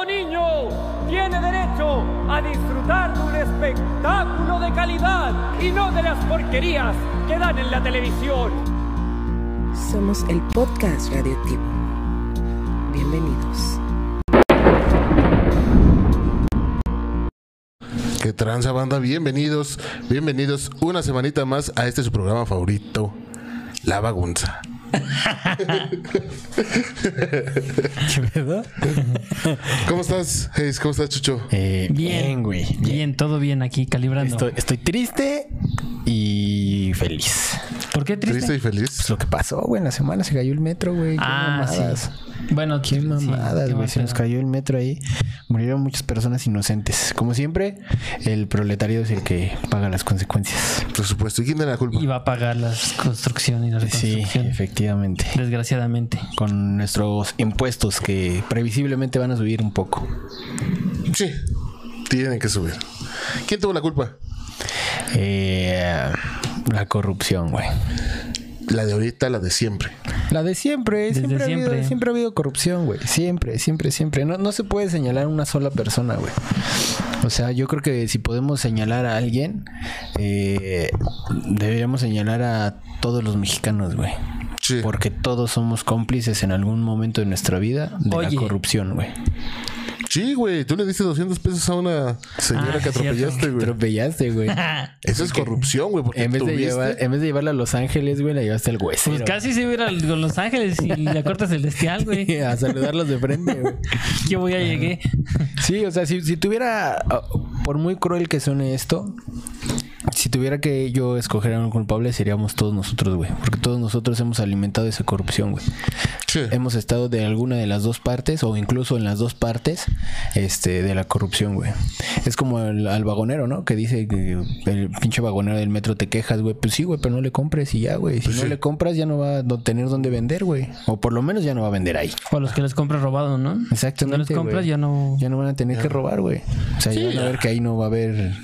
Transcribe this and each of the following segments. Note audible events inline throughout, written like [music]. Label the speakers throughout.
Speaker 1: Todo niño tiene derecho a disfrutar de un espectáculo de calidad y no de las porquerías que dan en la televisión.
Speaker 2: Somos el podcast radioactivo. Bienvenidos.
Speaker 3: Que tranza banda, bienvenidos, bienvenidos una semanita más a este su programa favorito, La Bagunza.
Speaker 4: ¿Qué pedo?
Speaker 3: ¿Cómo estás, Hayes? ¿Cómo estás, Chucho?
Speaker 4: Eh,
Speaker 5: Bien,
Speaker 4: bien, güey.
Speaker 5: Bien, todo bien aquí, calibrando.
Speaker 4: Estoy, estoy triste y feliz.
Speaker 5: ¿Por qué triste?
Speaker 3: ¿Triste y feliz?
Speaker 4: Pues lo que pasó, güey, en la semana se cayó el metro, güey. Qué
Speaker 5: Ah,
Speaker 4: mamadas.
Speaker 5: sí. Bueno,
Speaker 4: Qué
Speaker 5: sí,
Speaker 4: mamadas, güey. se nos cayó el metro ahí. Murieron muchas personas inocentes. Como siempre, el proletario es el que paga las consecuencias.
Speaker 3: Por supuesto. ¿Y quién tiene la culpa?
Speaker 5: Y va a pagar la construcción y la
Speaker 4: Sí,
Speaker 5: reconstrucción.
Speaker 4: efectivamente.
Speaker 5: Desgraciadamente.
Speaker 4: Con nuestros impuestos que previsiblemente van a subir un poco.
Speaker 3: Sí, tienen que subir. ¿Quién tuvo la culpa?
Speaker 4: Eh, la corrupción, güey.
Speaker 3: La de ahorita, la de siempre.
Speaker 4: La de siempre,
Speaker 5: Desde
Speaker 4: siempre, Ha habido,
Speaker 5: siempre.
Speaker 4: siempre ha habido corrupción, güey. Siempre, siempre, siempre. No, no se puede señalar a una sola persona, güey. O sea, yo creo que si podemos señalar a alguien, eh, deberíamos señalar a todos los mexicanos, güey.
Speaker 3: Sí.
Speaker 4: Porque todos somos cómplices en algún momento de nuestra vida de
Speaker 5: Oye.
Speaker 4: la corrupción, güey.
Speaker 3: Sí, güey. Tú le diste 200 pesos a una señora
Speaker 5: Ah,
Speaker 3: que atropellaste, güey.
Speaker 4: Atropellaste, güey. [laughs]
Speaker 3: Esa es corrupción, güey.
Speaker 4: En vez, de llevar, en vez de llevarla a Los Ángeles, güey, la llevaste al hueso.
Speaker 5: Pues casi se hubiera con Los Ángeles y le cortas el destial, güey. [laughs]
Speaker 4: a saludarlos de frente, güey. [laughs]
Speaker 5: Yo voy a llegué.
Speaker 4: Sí, o sea, si, si tuviera, ah, por muy cruel que suene esto, si tuviera que yo escoger a un culpable, seríamos todos nosotros, güey. Porque todos nosotros hemos alimentado esa corrupción, güey.
Speaker 3: Sí.
Speaker 4: Hemos estado de alguna de las dos partes, o incluso en las dos partes, este, de la corrupción, güey. Es como el, al vagonero, ¿no? Que dice que el pinche vagonero del metro te quejas, güey. Pues sí, güey, pero no le compres y ya, güey. Si
Speaker 3: Pues
Speaker 4: no
Speaker 3: sí.
Speaker 4: le compras, ya no va a tener dónde vender, güey. O por lo menos ya no va a vender ahí.
Speaker 5: O a los que les compras robado, ¿no?
Speaker 4: Exactamente.
Speaker 5: Si no les compras, ya no.
Speaker 4: Ya no van a tener que robar, güey. O sea,
Speaker 3: Sí,
Speaker 4: ya van a ver que ahí no va a haber.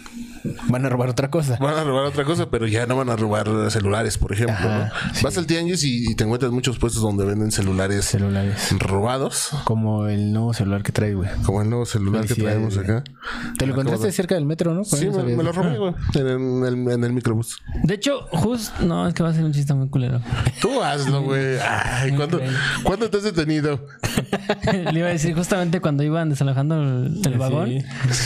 Speaker 4: Van a robar otra cosa.
Speaker 3: Van a robar otra cosa, pero ya no van a robar celulares, por ejemplo.
Speaker 4: Ajá,
Speaker 3: ¿no?
Speaker 4: sí.
Speaker 3: Vas al tianguis y, y te encuentras muchos puestos donde venden celulares
Speaker 4: Celulares.
Speaker 3: robados,
Speaker 4: Como el nuevo celular que trae, güey.
Speaker 3: como el nuevo celular que traemos acá.
Speaker 4: Te lo encontraste
Speaker 3: de-
Speaker 4: cerca del metro, ¿no?
Speaker 3: Sí, me, lo robé, güey, en el, en el microbús.
Speaker 5: De hecho, justo. No, es que va a ser un chiste muy culero.
Speaker 3: Tú hazlo, güey. [laughs] Ay, ¿cuándo. ¿cuándo te has detenido? [laughs]
Speaker 5: Le iba a decir, justamente cuando iban desalojando el, el vagón,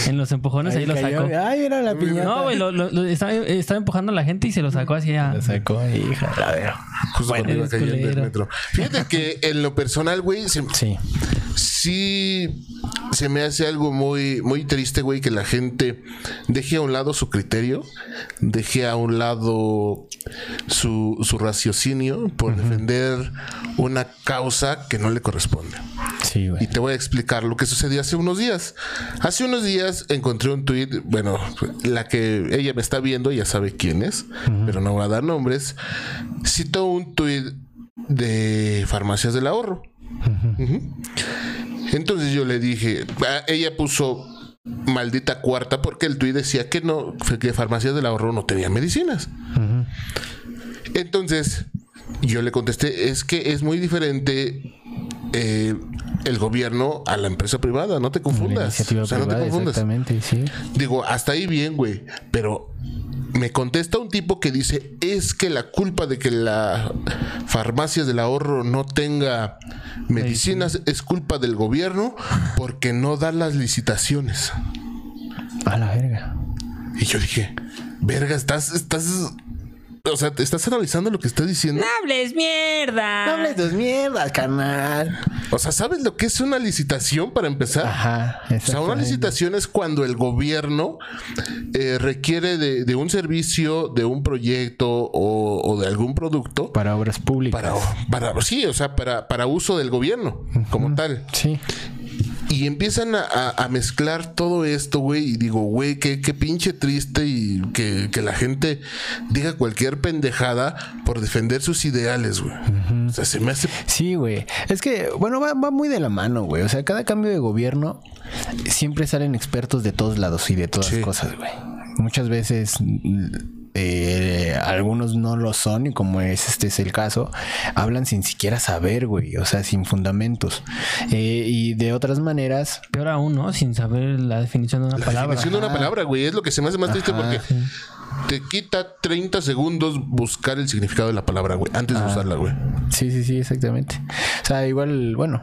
Speaker 5: en los empujones, ahí, lo sacó.
Speaker 4: Ay, era la
Speaker 5: No, güey, lo, lo- lo- estaba, estaba empujando a la gente y se lo sacó así a.
Speaker 4: Lo sacó, hija. La veo.
Speaker 3: Justo cuando iba
Speaker 5: eres
Speaker 3: cayendo el
Speaker 5: culero.
Speaker 3: metro. Fíjate que en lo personal, güey, se-
Speaker 4: Sí.
Speaker 3: sí se me hace algo muy, muy triste, güey, que la gente deje a un lado su criterio, deje a un lado su, su raciocinio por defender una causa que no le corresponde.
Speaker 4: Sí,
Speaker 3: Y
Speaker 4: güey.
Speaker 3: te voy a explicar lo que sucedió hace unos días. Hace unos días encontré un tweet, bueno, la que ella me está viendo ya sabe quién es, pero no voy a dar nombres. Citó un tweet de Farmacias del Ahorro. Entonces yo le dije, ah, ella puso maldita cuarta porque el tweet decía que no, que Farmacias del Ahorro no tenía medicinas. Entonces, yo le contesté, es que es muy diferente eh, el gobierno a la empresa privada, no te confundas. O sea, no te confundas.
Speaker 4: exactamente, sí.
Speaker 3: Digo, hasta ahí bien, güey, pero me contesta un tipo que dice, es que la culpa de que la farmacias del ahorro no tenga medicinas es culpa del gobierno porque no da las licitaciones.
Speaker 4: A la verga.
Speaker 3: Y yo dije, verga, estás, estás, o sea, te estás analizando lo que está diciendo.
Speaker 5: hables mierda!
Speaker 4: No hables de mierda, carnal.
Speaker 3: O sea, ¿sabes lo que es una licitación para empezar?
Speaker 4: Ajá.
Speaker 3: O sea, una licitación es cuando el gobierno eh, requiere de, de un servicio, de un proyecto o, o de algún producto
Speaker 4: Para obras públicas.
Speaker 3: para, para sí, o sea, para, para uso del gobierno como tal.
Speaker 4: Sí.
Speaker 3: Y empiezan a, a- a mezclar todo esto, güey. Y digo, güey, qué, qué pinche triste y que, que la gente diga cualquier pendejada por defender sus ideales, güey. O sea, se me hace
Speaker 4: Sí, güey. Es que, bueno, va, va muy de la mano, güey. O sea, cada cambio de gobierno siempre salen expertos de todos lados y de todas
Speaker 3: Sí.
Speaker 4: cosas, güey. Muchas veces eh, algunos no lo son, y como es este es el caso, hablan sin siquiera saber, güey, o sea, sin fundamentos. Eh, y de otras maneras,
Speaker 5: Peor aún, ¿no? Sin saber la definición de una
Speaker 3: La
Speaker 5: palabra.
Speaker 3: definición de una palabra, güey, es lo que se me hace más triste porque te quita 30 segundos buscar el significado de la palabra, güey, antes de usarla, güey.
Speaker 4: Sí, sí, sí, exactamente. O sea, igual, bueno,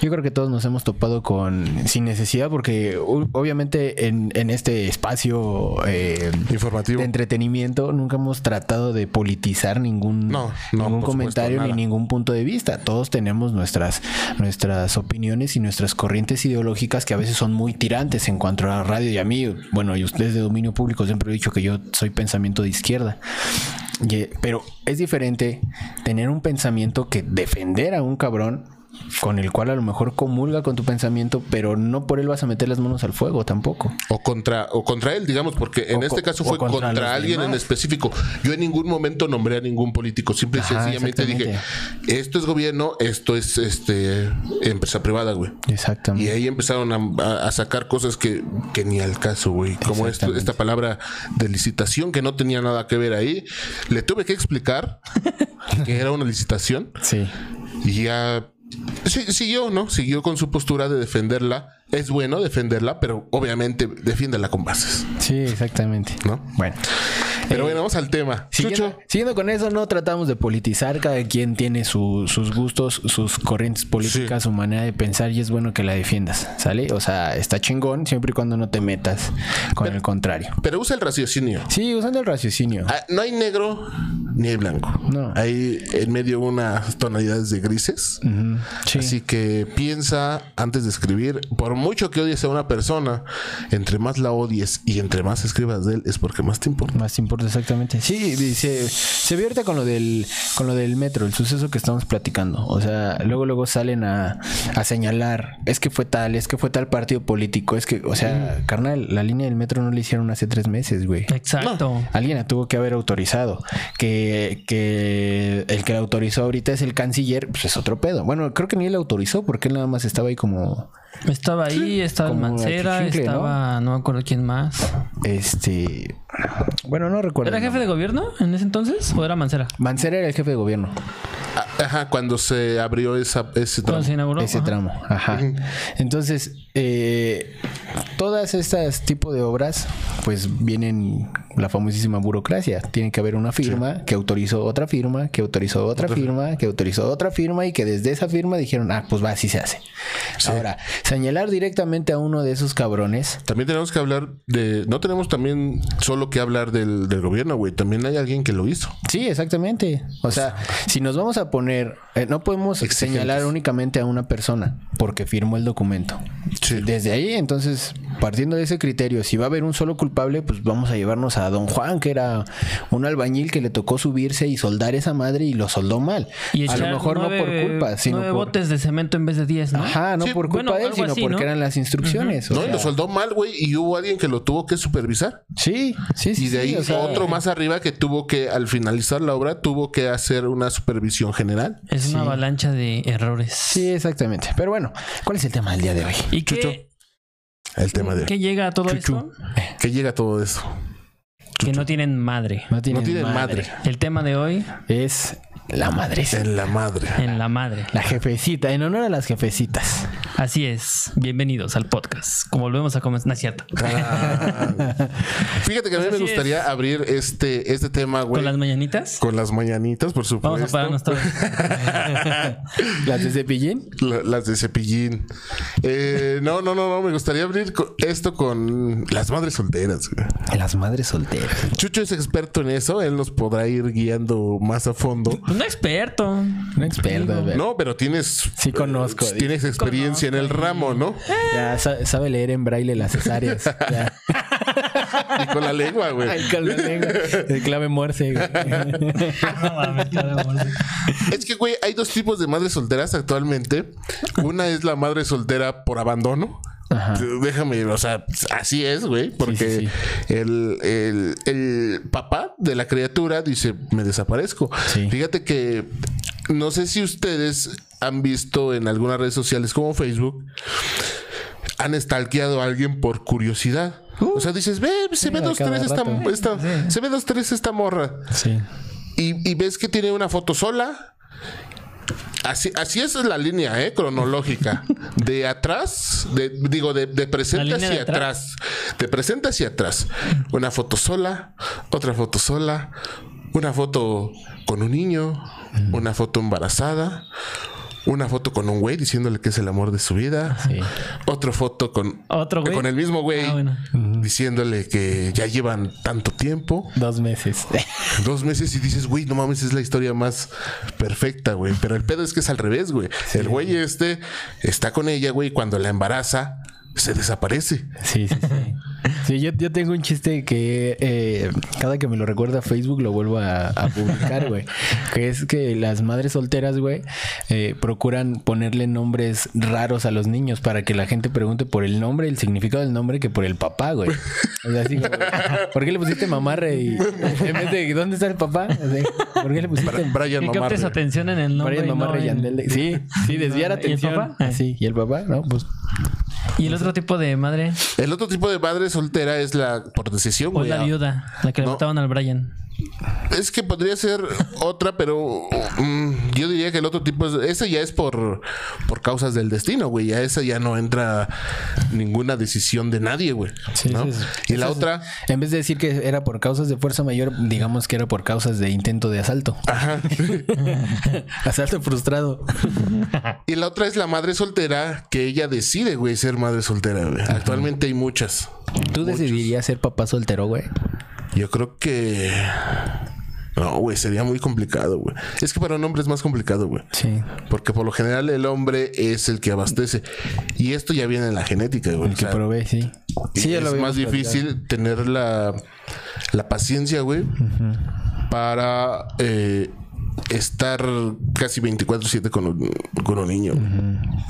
Speaker 4: yo creo que todos nos hemos topado con sin necesidad porque obviamente en, en este espacio eh,
Speaker 3: Informativo.
Speaker 4: de entretenimiento nunca hemos tratado de politizar ningún,
Speaker 3: No, no,
Speaker 4: ningún comentario
Speaker 3: supuesto,
Speaker 4: ni ningún punto de vista. Todos tenemos nuestras, nuestras opiniones y nuestras corrientes ideológicas que a veces son muy tirantes en cuanto a la radio y a mí, bueno, y ustedes de dominio público siempre he dicho que yo soy pensamiento de izquierda. Y- pero es diferente tener un pensamiento que defender a un cabrón con el cual a lo mejor comulga con tu pensamiento, pero no por él vas a meter las manos al fuego tampoco.
Speaker 3: O contra, o contra él, digamos, porque en
Speaker 4: O
Speaker 3: este
Speaker 4: co-
Speaker 3: caso fue
Speaker 4: contra
Speaker 3: alguien en específico. Yo en ningún momento nombré a ningún político, simple y
Speaker 4: Ajá,
Speaker 3: sencillamente dije, esto es gobierno, esto es este empresa privada, güey. Y
Speaker 4: Exactamente.
Speaker 3: ahí empezaron a, sacar cosas que, que ni al caso, güey. Como esto, esta palabra de licitación que no tenía nada que ver ahí. Le tuve que explicar [laughs] que era una licitación
Speaker 4: Sí.
Speaker 3: y ya sí, siguió, ¿no? Siguió con su postura de defenderla. Es bueno defenderla, pero obviamente defiéndela con bases,
Speaker 4: Sí, exactamente.
Speaker 3: ¿no?
Speaker 4: Bueno.
Speaker 3: Pero
Speaker 4: Eh,
Speaker 3: bueno, vamos al tema.
Speaker 4: Siguiendo,
Speaker 3: Chucho,
Speaker 4: siguiendo con eso, no tratamos de politizar. Cada quien tiene su- sus gustos, sus corrientes políticas, su manera de pensar y es bueno que la defiendas, ¿sale? O sea, está chingón siempre y cuando no te metas con el contrario.
Speaker 3: pero usa el raciocinio.
Speaker 4: Sí, usando el raciocinio.
Speaker 3: Ah, no hay negro ni hay blanco.
Speaker 4: No.
Speaker 3: Hay en medio unas tonalidades de grises.
Speaker 4: Sí.
Speaker 3: Así que piensa antes de escribir. Por mucho que odies a una persona, entre más la odies y entre más escribas de él, es porque más te importa.
Speaker 4: Más te importa exactamente. Sí, dice, se vierte con lo del con lo del metro, el suceso que estamos platicando. O sea, luego luego salen a, a señalar, es que fue tal, es que fue tal partido político, es que, o sea, carnal, la línea del metro no la hicieron hace tres meses, güey.
Speaker 5: Exacto.
Speaker 4: Alguien la tuvo que haber autorizado. Que, que el que la autorizó ahorita es el canciller, pues es otro pedo. Bueno, creo que ni él la autorizó porque él nada más estaba ahí como,
Speaker 5: Estaba ahí, estaba
Speaker 4: como
Speaker 5: Mancera,
Speaker 4: achichincle, ¿no?
Speaker 5: estaba, ¿no? me acuerdo quién más.
Speaker 4: este, bueno, no recuerdo.
Speaker 5: ¿Era jefe de gobierno en ese entonces o era Mancera?
Speaker 4: Mancera era el jefe de gobierno.
Speaker 3: Ah, Ajá, cuando se abrió esa, ese
Speaker 5: Cuando
Speaker 3: tramo.
Speaker 5: se inauguró.
Speaker 4: Ese
Speaker 5: Ajá.
Speaker 4: tramo, ajá. Entonces, eh, todas estas tipos de obras, pues vienen la famosísima burocracia. Tiene que haber una firma que autorizó otra firma, que autorizó otra firma, que autorizó otra firma y que desde esa firma dijeron, ah, pues va, así se hace. Ahora, señalar directamente a uno de esos cabrones,
Speaker 3: También tenemos que hablar de. No tenemos también solo que hablar del, del gobierno, güey. También hay alguien que lo hizo.
Speaker 4: Sí, exactamente. O sea, si nos vamos a poner, eh, no podemos
Speaker 3: Exigentes.
Speaker 4: señalar únicamente a una persona porque firmó el documento.
Speaker 3: Sí.
Speaker 4: Desde ahí, entonces, partiendo de ese criterio, si va a haber un solo culpable, pues vamos a llevarnos a don Juan, que era un albañil que le tocó subirse y soldar esa madre y lo soldó mal.
Speaker 5: Y
Speaker 4: a lo mejor no por culpa, sino
Speaker 5: nueve
Speaker 4: por...
Speaker 5: botes de cemento en vez de 10, ¿no?
Speaker 4: Ajá, no
Speaker 3: Sí,
Speaker 4: por culpa
Speaker 5: bueno,
Speaker 4: de él, sino
Speaker 5: así,
Speaker 4: porque
Speaker 5: ¿no?
Speaker 4: eran las instrucciones. o
Speaker 3: No, y lo soldó mal, güey. Y hubo alguien que lo tuvo que supervisar.
Speaker 4: Sí, sí, sí.
Speaker 3: Y de
Speaker 4: sí,
Speaker 3: ahí
Speaker 4: o sea,
Speaker 3: otro más arriba que tuvo que, al finalizar la obra, tuvo que hacer una supervisión general.
Speaker 5: Es una avalancha de errores.
Speaker 4: Sí, exactamente. Pero bueno, ¿cuál es el tema del día de hoy?
Speaker 5: ¿Y
Speaker 3: Chucho.
Speaker 5: qué,
Speaker 3: El tema de.
Speaker 5: qué llega a todo
Speaker 3: Chuchu.
Speaker 5: esto?
Speaker 3: ¿Qué llega todo eso?
Speaker 5: Que no tienen madre.
Speaker 4: No tiene,
Speaker 3: No tiene madre.
Speaker 5: El tema de hoy,
Speaker 4: Es la madre.
Speaker 3: En la madre.
Speaker 5: en la madre.
Speaker 4: La jefecita, en honor a las jefecitas.
Speaker 5: Así es. Bienvenidos al podcast. Como volvemos a comenzar. No es cierto.
Speaker 3: Ah. [laughs] Fíjate que a mí
Speaker 5: Pues
Speaker 3: me gustaría
Speaker 5: es.
Speaker 3: abrir este, este tema, güey.
Speaker 5: Con las mañanitas.
Speaker 3: Con las mañanitas, por supuesto.
Speaker 5: Vamos a pararnos todos. [laughs]
Speaker 4: ¿Las de Cepillín?
Speaker 3: La- las de cepillín. Eh, no, no, no, no. Me gustaría abrir esto con las madres solteras. güey.
Speaker 4: Las madres solteras.
Speaker 3: Chucho es experto en eso. Él nos podrá ir guiando más a fondo.
Speaker 5: Pues no experto.
Speaker 4: Un experto.
Speaker 3: No, pero tienes.
Speaker 4: Sí conozco,
Speaker 3: eh, Tienes experiencia en el ramo, ¿no?
Speaker 4: Ya sa- sabe leer en braille las cesáreas. Ya.
Speaker 3: Y con la lengua, güey.
Speaker 4: Ay, con la lengua. El clave morse. güey.
Speaker 5: No mames, claro, amor.
Speaker 3: Es que, güey, hay dos tipos de madres solteras actualmente. Una es la madre soltera por abandono.
Speaker 4: Ajá.
Speaker 3: Déjame, o sea, así es, güey, porque
Speaker 4: sí,
Speaker 3: El, el- el papá de la criatura dice, me desaparezco.
Speaker 4: Sí.
Speaker 3: Fíjate que no sé si ustedes han visto en algunas redes sociales como Facebook, han stalkeado a alguien por curiosidad. o sea, dices, ve, se ve dos, tres esta, se ve dos, tres esta morra.
Speaker 4: Sí.
Speaker 3: Y, y ves que tiene una foto sola. Así, así es la línea ¿eh? cronológica. [laughs] De atrás, de, digo, de, de presente hacia
Speaker 5: de atrás.
Speaker 3: atrás. De presente hacia atrás. Una foto sola, otra foto sola, una foto con un niño, una foto embarazada, una foto con un güey diciéndole que es el amor de su vida,
Speaker 4: Sí.
Speaker 3: otra foto con,
Speaker 5: Otro güey.
Speaker 3: con el mismo güey
Speaker 5: Ah, bueno.
Speaker 3: diciéndole que ya llevan tanto tiempo.
Speaker 4: Dos meses. [laughs]
Speaker 3: Dos meses y dices, güey, no mames, es la historia más perfecta, güey. Pero el pedo es que es al revés, güey. El güey este está con ella, güey, cuando la embaraza, se desaparece.
Speaker 4: Sí, sí, sí. Sí, yo, yo tengo un chiste que eh, cada que me lo recuerda Facebook lo vuelvo a, a publicar, güey. Que es que las madres solteras, güey, eh, procuran ponerle nombres raros a los niños para que la gente pregunte por el nombre, el significado del nombre, que por el papá, güey. O sea, así como, ¿por qué le pusiste mamarre? Y, en vez de, ¿dónde está el papá? Así, ¿Por qué le pusiste
Speaker 3: Brian
Speaker 5: Que captes
Speaker 3: Mamarre.
Speaker 5: atención en el nombre.
Speaker 4: Brian
Speaker 5: y no
Speaker 4: Mamarre
Speaker 5: en-?
Speaker 4: Sí, sí, desviar
Speaker 5: ¿Y el
Speaker 4: atención.
Speaker 5: papá?
Speaker 4: Así, y el papá, no, pues
Speaker 5: Y el otro tipo de madre,
Speaker 3: El otro tipo de madre soltera es la por decisión,
Speaker 5: o
Speaker 3: güey.
Speaker 5: la viuda, la que le
Speaker 3: No.
Speaker 5: mataban al Brian.
Speaker 3: Es que podría ser otra, pero mm, yo diría que el otro tipo es. Esa ya es por, por causas del destino, güey. Ya esa ya no entra ninguna decisión de nadie, güey.
Speaker 4: Sí, es-
Speaker 3: y la otra.
Speaker 4: En vez de decir que era por causas de fuerza mayor, digamos que era por causas de intento de asalto.
Speaker 3: Ajá. [laughs]
Speaker 4: asalto frustrado.
Speaker 3: y la otra es la madre soltera que ella decide, güey, ser madre soltera, güey. Actualmente hay muchas.
Speaker 4: ¿Tú decidirías ser papá soltero, güey?
Speaker 3: Yo creo que. No, güey, sería muy complicado, güey. Es que para un hombre es más complicado, güey.
Speaker 4: Sí.
Speaker 3: Porque por lo general el hombre es el que abastece. Y esto ya viene en la genética, güey.
Speaker 4: El
Speaker 3: O
Speaker 4: que
Speaker 3: sea,
Speaker 4: provee, sí. Sí, ya
Speaker 3: es
Speaker 4: lo
Speaker 3: más difícil tener la, la paciencia, güey, para eh, estar casi 24-7 con un, con un niño.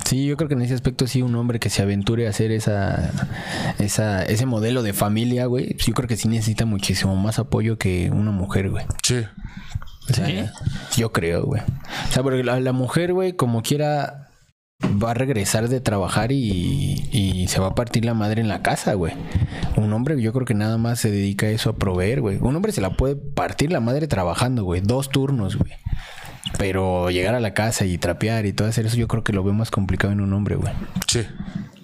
Speaker 4: Sí, yo creo que en ese aspecto sí un hombre que se aventure a hacer esa, esa ese modelo de familia, güey, yo creo que sí necesita muchísimo más apoyo que una mujer, güey.
Speaker 3: Sí.
Speaker 4: O sea, Yo creo, güey. O sea, porque la, la mujer, güey, como quiera, va a regresar de trabajar y, y se va a partir la madre en la casa, güey. Un hombre, yo creo que nada más se dedica a eso, a proveer, güey. Un hombre se la puede partir la madre trabajando, güey. Dos turnos, güey. Pero llegar a la casa y trapear y todo hacer eso, yo creo que lo veo más complicado en un hombre, güey.
Speaker 3: Sí.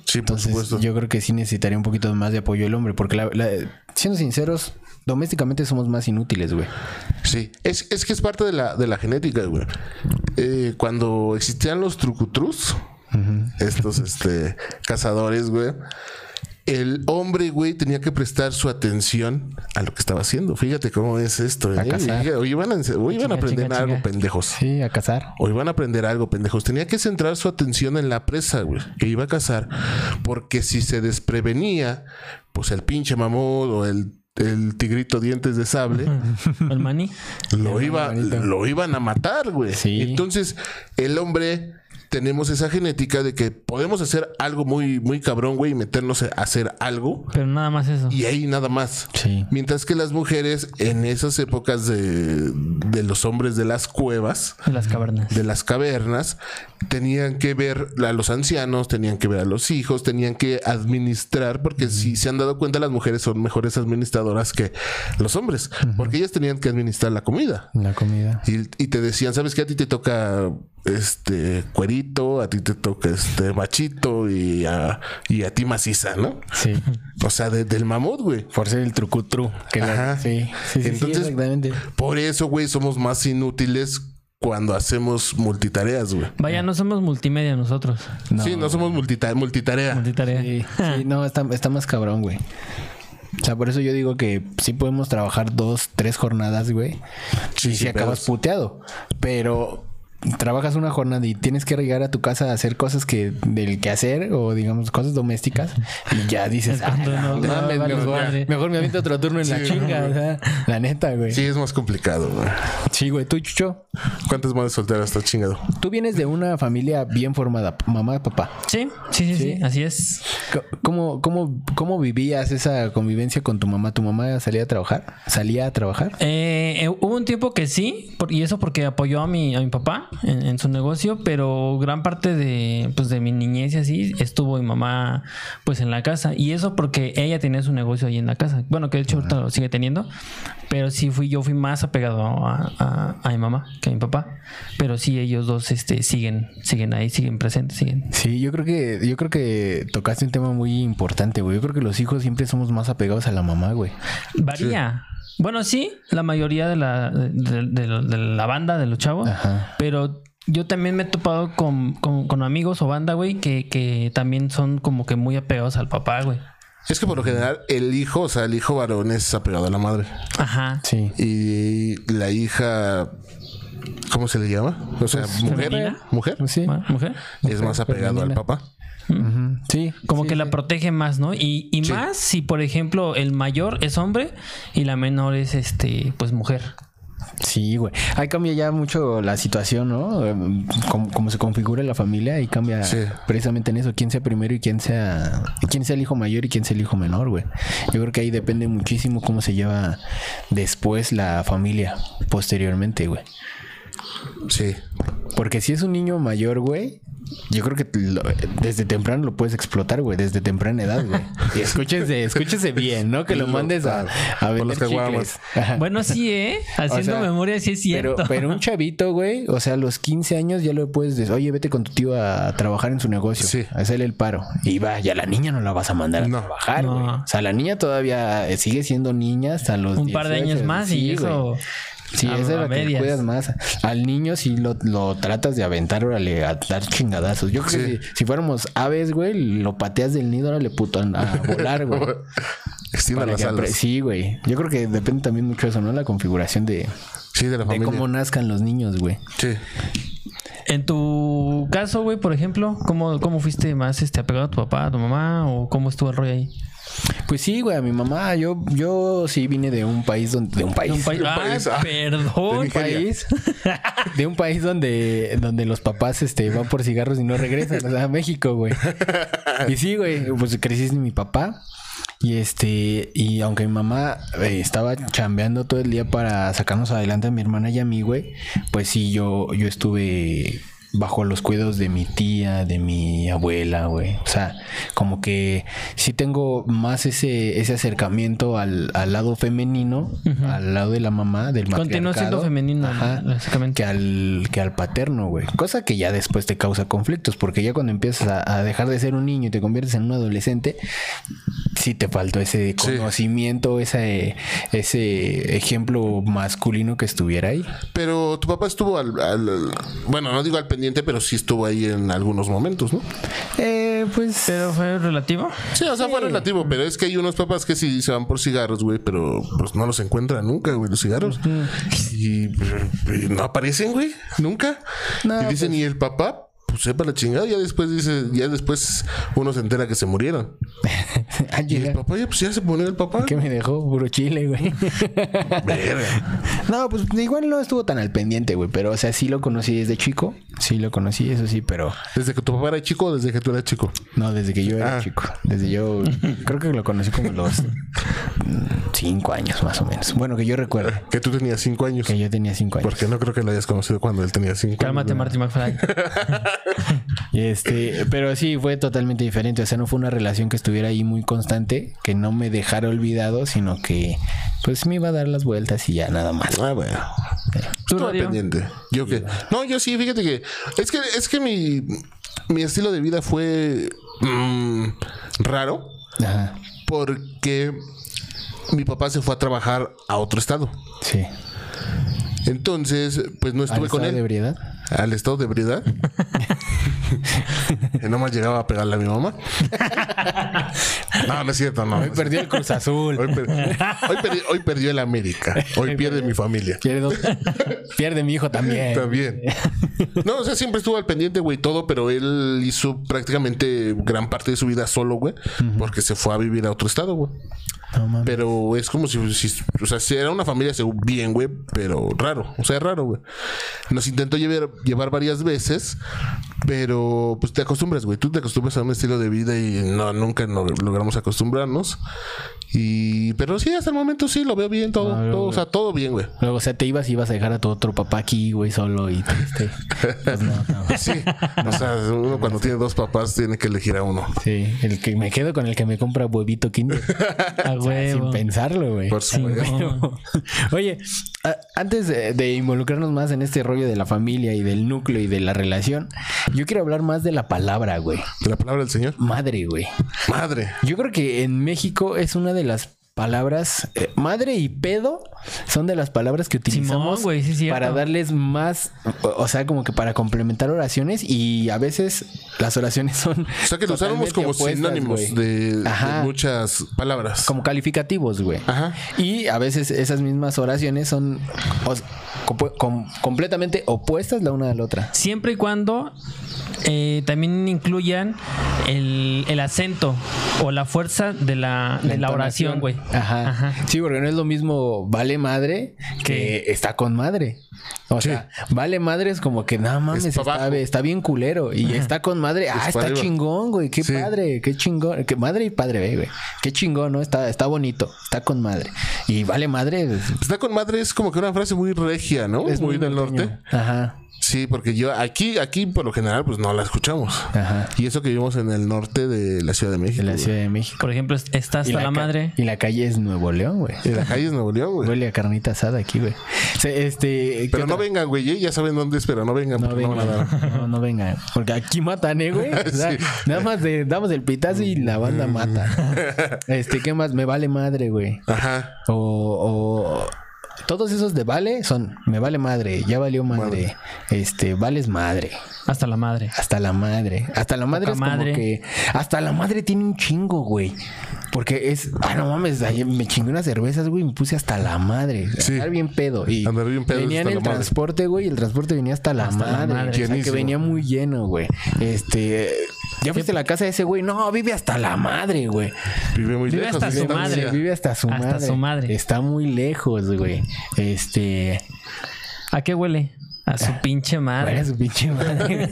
Speaker 3: Sí, por supuesto.
Speaker 4: yo creo que sí necesitaría un poquito más de apoyo el hombre, porque la- la- siendo sinceros, domésticamente somos más inútiles, güey.
Speaker 3: Sí, es, es que es parte de la, de la genética, güey. Eh, cuando existían los trucutrus, estos este, cazadores, güey, el hombre, güey, tenía que prestar su atención a lo que estaba haciendo. Fíjate cómo es esto.
Speaker 4: A
Speaker 3: ¿eh?
Speaker 4: cazar.
Speaker 3: Iban a, hoy iban a aprender
Speaker 5: chinga,
Speaker 3: algo,
Speaker 5: chinga.
Speaker 3: pendejos.
Speaker 4: Sí, a cazar.
Speaker 3: Hoy van a aprender algo, pendejos. Tenía que centrar su atención en la presa, güey, que iba a cazar. Porque si se desprevenía, pues el pinche mamut o el, el tigrito dientes de sable [laughs]
Speaker 5: El maní.
Speaker 3: lo, iba, lo iban a matar, güey.
Speaker 4: Sí.
Speaker 3: Entonces, el hombre tenemos esa genética de que podemos hacer algo muy, muy cabrón, güey, y meternos a hacer algo.
Speaker 5: Pero nada más eso.
Speaker 3: Y ahí nada más.
Speaker 4: Sí.
Speaker 3: Mientras que las mujeres en esas épocas de, de los hombres de las cuevas,
Speaker 5: En las cavernas.
Speaker 3: de las cavernas, tenían que ver a los ancianos, tenían que ver a los hijos, tenían que administrar, porque si se han dado cuenta, las mujeres son mejores administradoras que los hombres, porque ellas tenían que administrar la comida.
Speaker 4: La comida.
Speaker 3: Y, y te decían, ¿sabes qué? A ti te toca este cuerito, a ti te toca este machito y a, y a ti maciza, ¿no?
Speaker 4: Sí.
Speaker 3: O sea, de- del mamut, güey.
Speaker 4: Por ser el trucutru. Que la-
Speaker 3: Ajá.
Speaker 4: sí. Sí, sí,
Speaker 3: Entonces-
Speaker 4: sí, exactamente.
Speaker 3: Por eso, güey, somos más inútiles cuando hacemos multitareas, güey.
Speaker 5: Vaya, no somos multimedia nosotros.
Speaker 3: sí, no somos multita- multitarea.
Speaker 5: Multitarea.
Speaker 4: Sí, sí, no, está, está más cabrón, güey. O sea, por eso yo digo que sí podemos trabajar dos, tres jornadas, güey.
Speaker 3: Sí,
Speaker 4: y si acabas puteado. Pero trabajas una jornada y tienes que llegar a tu casa a hacer cosas que del que hacer o digamos cosas domésticas y ya dices,
Speaker 5: Es
Speaker 4: ah,
Speaker 5: cuando
Speaker 4: no,
Speaker 5: no- no
Speaker 4: mames,
Speaker 5: vale
Speaker 4: mejor,
Speaker 5: madre".
Speaker 4: mejor me aviento otro turno en la chinga, o sea, la neta, güey.
Speaker 3: Sí, es más complicado, güey.
Speaker 4: Sí, güey, tú, Chucho,
Speaker 3: ¿Cuántas madres solteras estás chingado?
Speaker 4: tú vienes de una familia bien formada, mamá, papá.
Speaker 5: Sí, sí, sí, sí, así es.
Speaker 4: ¿Cómo, cómo, ¿Cómo vivías esa convivencia con tu mamá? ¿Tu mamá salía a trabajar? ¿Salía a trabajar?
Speaker 5: Eh, eh, hubo un tiempo que sí, por- y eso porque apoyó a mi, a mi papá en, en su negocio, pero gran parte de, pues, de mi niñez experiencia así, estuvo mi mamá pues en la casa. Y eso porque ella tenía su negocio ahí en la casa. Bueno, que de hecho ahorita lo sigue teniendo. Pero sí fui, yo fui más apegado a, a- a mi mamá que a mi papá. Pero sí, ellos dos este, siguen, siguen ahí, siguen presentes, siguen.
Speaker 4: Sí, yo creo que, yo creo que tocaste un tema muy importante, güey. Yo creo que los hijos siempre somos más apegados a la mamá, güey.
Speaker 5: Varía. Bueno, sí, la mayoría de la, de, de- de la banda, de los chavos.
Speaker 4: Ajá.
Speaker 5: Pero yo también me he topado con, con- con amigos o banda, güey, que, que también son como que muy apegados al papá, güey.
Speaker 3: Es que por lo general el hijo, o sea, el hijo varón es apegado a la madre.
Speaker 5: Ajá.
Speaker 4: Sí.
Speaker 3: Y la hija, ¿cómo se le llama? O sea, mujer.
Speaker 5: femenina.
Speaker 3: Mujer.
Speaker 4: Sí.
Speaker 5: Mujer.
Speaker 3: Es más apegado al
Speaker 4: femenina. Sí.
Speaker 5: Como
Speaker 4: sí,
Speaker 5: que la protege más, ¿no? Y, y
Speaker 3: Sí.
Speaker 5: más si, por ejemplo, el mayor es hombre y la menor es, este, pues, mujer.
Speaker 4: Sí, güey. Ahí cambia ya mucho la situación, ¿no? Em, Como, como se configura la familia y cambia
Speaker 3: Sí.
Speaker 4: precisamente en eso, quién sea primero y quién sea quién sea el hijo mayor y quién sea el hijo menor, güey. Yo creo que ahí depende muchísimo cómo se lleva después la familia posteriormente, güey.
Speaker 3: Sí.
Speaker 4: Porque si es un niño mayor, güey, yo creo que lo- desde temprano lo puedes explotar, güey, desde temprana edad, güey. [laughs] Y escúchese, escúchese bien, ¿no? Que lo mandes a, a vender chicles.
Speaker 5: Bueno, sí, ¿eh? Haciendo
Speaker 4: sea,
Speaker 5: memoria, sí es cierto.
Speaker 4: pero un chavito, güey, o sea, a los 15 años ya le puedes decir, oye, vete con tu tío a trabajar en su negocio,
Speaker 3: Sí.
Speaker 4: a hacerle el paro. Y va, ya la niña no la vas a mandar a
Speaker 3: No.
Speaker 4: trabajar,
Speaker 5: No.
Speaker 4: güey. O sea, la niña todavía sigue siendo niña hasta los
Speaker 5: Un par de
Speaker 4: 18,
Speaker 5: años más y eso...
Speaker 4: güey. Sí,
Speaker 5: a-
Speaker 4: eso es
Speaker 5: a
Speaker 4: lo que
Speaker 5: medias.
Speaker 4: cuidas más. Al niño sí lo, lo tratas de aventar, órale, a dar chingadazos. Yo creo que si, si fuéramos aves, güey, lo pateas del nido, órale, puto, a a volar, güey. [laughs]
Speaker 3: Extienda las alas.
Speaker 4: Sí, güey. Yo creo que depende también mucho de eso, ¿no? La configuración de,
Speaker 3: Sí, de la
Speaker 4: cómo nazcan los niños, güey.
Speaker 3: Sí.
Speaker 5: En tu caso, güey, por ejemplo, ¿cómo, ¿cómo fuiste más este, apegado a tu papá, a tu mamá? ¿O cómo estuvo el rollo ahí?
Speaker 4: Pues sí, güey, a mi mamá, yo, yo sí vine de un país donde, de un país,
Speaker 5: De un país... Ah,
Speaker 3: país, ah,
Speaker 5: perdón.
Speaker 4: un país, [laughs] de un país donde, donde los papás, este, van por cigarros y no regresan, o sea, México, güey. Y sí, güey, pues crecí sin mi papá. Y este, y aunque mi mamá eh, estaba chambeando todo el día para sacarnos adelante a mi hermana y a mí, güey, pues sí, yo, yo estuve bajo los cuidados de mi tía, de mi abuela, güey. O sea, como que sí tengo más ese, ese acercamiento al, al lado femenino, al lado de la mamá, del
Speaker 5: Continúa siendo femenino,
Speaker 4: Ajá
Speaker 5: básicamente.
Speaker 4: que al, que al paterno, güey. Cosa que ya después te causa conflictos, porque ya cuando empiezas a, a dejar de ser un niño y te conviertes en un adolescente, sí te faltó ese
Speaker 3: Sí.
Speaker 4: conocimiento, ese, ese ejemplo masculino que estuviera ahí.
Speaker 3: Pero tu papá estuvo al, al- Bueno, no digo al pendiente, pero sí estuvo ahí en algunos momentos, ¿no?
Speaker 4: Eh, pues.
Speaker 5: ¿Pero fue relativo?
Speaker 3: Sí, o sea, fue relativo, pero es que hay unos papás que sí se van por cigarros, güey, pero pues no los encuentran nunca, güey, los cigarros. Y, y no aparecen, güey, nunca.
Speaker 4: No,
Speaker 3: y dicen, ¿y el papá? Pues sepa la chingada, ya después dice, ya después uno se entera que se murieron. [laughs] Y el papá, ya pues ya se murió el papá.
Speaker 4: ¿Qué me dejó? Puro chile, güey. [laughs] No, pues igual no estuvo tan al pendiente, güey. Pero, o sea, sí lo conocí desde chico. Sí lo conocí, eso sí, pero
Speaker 3: ¿Desde que tu papá era chico o desde que tú eras chico?
Speaker 4: no, desde que yo era
Speaker 3: Ah.
Speaker 4: chico. Desde yo. [laughs] creo que lo conocí como a los cinco años, más o menos. Bueno, que yo recuerdo.
Speaker 3: Que tú tenías cinco años.
Speaker 4: Que yo tenía cinco años.
Speaker 3: Porque no creo que lo hayas conocido cuando él tenía cinco
Speaker 5: Cálmate,
Speaker 3: años.
Speaker 5: Marty McFly.
Speaker 4: Este, pero sí fue totalmente diferente. O sea, no fue una relación que estuviera ahí muy constante, que no me dejara olvidado, sino que pues me iba a dar las vueltas y ya nada más.
Speaker 3: Ah, bueno.
Speaker 5: ¿Tú,
Speaker 3: pendiente. Yo que. No, yo sí, fíjate que. Es que, es que mi, mi estilo de vida fue mm, raro
Speaker 4: Ajá.
Speaker 3: porque mi papá se fue a trabajar a otro estado.
Speaker 4: Sí.
Speaker 3: Entonces, pues no estuve
Speaker 4: ¿Al
Speaker 3: con
Speaker 4: estado
Speaker 3: él.
Speaker 4: de ebriedad?
Speaker 3: Al estado de ebriedad. [laughs] y nomás llegaba a pegarle a mi mamá. no, no es cierto, no.
Speaker 4: Hoy perdió el Cruz Azul.
Speaker 3: Hoy, per- hoy perdi- hoy perdió el América. Hoy pierde mi familia.
Speaker 4: Pierde, pierde mi hijo también.
Speaker 3: También. No, o sea, siempre estuvo al pendiente, güey, todo, pero él hizo prácticamente gran parte de su vida solo, güey, porque se fue a vivir a otro estado, güey. Pero es como si, si- o sea, si era una familia bien, güey, pero raro, o sea, raro, güey. Nos intentó llevar, llevar varias veces, pero pues te acostumbras, güey. Tú te acostumbras a un estilo de vida y no, nunca no logramos acostumbrarnos. Y, pero sí, hasta el momento sí lo veo bien todo,
Speaker 4: Ah,
Speaker 3: todo, o sea, todo bien, güey.
Speaker 4: Luego, o sea, te ibas y ibas a dejar a tu otro papá aquí, güey, solo y triste. Pues no, no.
Speaker 3: Sí, o sea, uno cuando tiene dos papás tiene que elegir a uno.
Speaker 4: Sí, el que me quedo con el que me compra huevito Kinder. [laughs] Sin pensarlo, güey.
Speaker 3: Por supuesto. [laughs]
Speaker 4: Oye, a- antes de, de involucrarnos más en este rollo de la familia y del núcleo y de la relación, yo quiero hablar más de la palabra, güey.
Speaker 3: De la palabra del Señor.
Speaker 4: Madre, güey.
Speaker 3: Madre.
Speaker 4: Yo creo que en México es una de las palabras eh, madre y pedo son de las palabras que utilizamos
Speaker 5: Simón, sí
Speaker 4: para darles más o, o sea como que para complementar oraciones y a veces las oraciones son
Speaker 3: O sea que lo usamos como
Speaker 4: opuestas,
Speaker 3: sinónimos de, muchas palabras.
Speaker 4: como calificativos, güey.
Speaker 3: Ajá.
Speaker 4: Y a veces esas mismas oraciones son os- compu- com- completamente opuestas la una a la otra.
Speaker 5: Siempre y cuando eh, también incluyan el, el acento o la fuerza de la, de la oración, güey.
Speaker 4: Ajá.
Speaker 5: Ajá.
Speaker 4: Sí, porque no es lo mismo vale madre que está con madre. O
Speaker 3: Sí.
Speaker 4: sea, vale madre es como que nada mames,
Speaker 3: Es
Speaker 4: está, bien culero. Y está con madre, ah, está chingón, güey. Qué
Speaker 3: Sí.
Speaker 4: padre, qué chingón. Que madre y padre, ve, güey. Qué chingón, ¿no? Está, está bonito, está con madre. Y vale madre. Es,
Speaker 3: Está con madre es como que una frase muy regia, ¿no?
Speaker 4: es
Speaker 3: muy, del
Speaker 4: norteño.
Speaker 3: norte.
Speaker 4: Ajá.
Speaker 3: Sí, porque yo aquí, aquí por lo general, pues no la escuchamos.
Speaker 4: Ajá.
Speaker 3: Y eso que vivimos en el norte de la Ciudad de México.
Speaker 4: De la
Speaker 3: güey.
Speaker 4: Ciudad de México.
Speaker 5: Por ejemplo, es- está hasta la, madre.
Speaker 4: Y la calle es Nuevo León, güey.
Speaker 3: Y la calle es Nuevo León, güey.
Speaker 4: Huele a carnita asada aquí, güey. Este, ¿qué
Speaker 3: Pero no
Speaker 4: otra?
Speaker 3: vengan, güey. ¿eh? Ya saben dónde es, pero no vengan.
Speaker 4: No
Speaker 3: porque no
Speaker 4: venga,
Speaker 3: van a dar. [laughs]
Speaker 4: no, no venga. Porque aquí matan, ¿eh, güey? [laughs] O sea,
Speaker 3: Sí.
Speaker 4: Nada más de- damos el pitazo y la banda mata. [laughs] Este, ¿qué más? Me vale madre, güey.
Speaker 3: Ajá.
Speaker 4: O, o- todos esos de vale son me vale madre, ya valió madre. Este, vales madre.
Speaker 5: Hasta la madre.
Speaker 4: Hasta la madre. Hasta la madre
Speaker 5: Poca
Speaker 4: es como
Speaker 5: madre.
Speaker 4: que. Hasta la madre tiene un chingo, güey. Porque es. Ah, no mames. ayer me chingué unas cervezas, güey. y Me puse hasta la madre.
Speaker 3: Sí.
Speaker 4: Andar bien pedo. Y
Speaker 3: Andar bien pedo
Speaker 4: venía en el
Speaker 3: la madre.
Speaker 4: transporte, güey. Y el transporte venía hasta la
Speaker 5: Hasta la
Speaker 4: madre.
Speaker 5: madre.
Speaker 4: O sea, que venía muy lleno, güey. Este. Ya fuiste a la casa de ese güey. No, vive hasta la madre, güey.
Speaker 3: Vive muy
Speaker 5: Vive
Speaker 3: lejos.
Speaker 5: hasta su madre.
Speaker 4: Vive hasta su
Speaker 5: Hasta
Speaker 4: madre.
Speaker 5: su madre.
Speaker 4: Está muy lejos, güey. Este.
Speaker 5: ¿A qué huele? A su pinche
Speaker 4: Huele a
Speaker 5: madre.
Speaker 4: su pinche madre.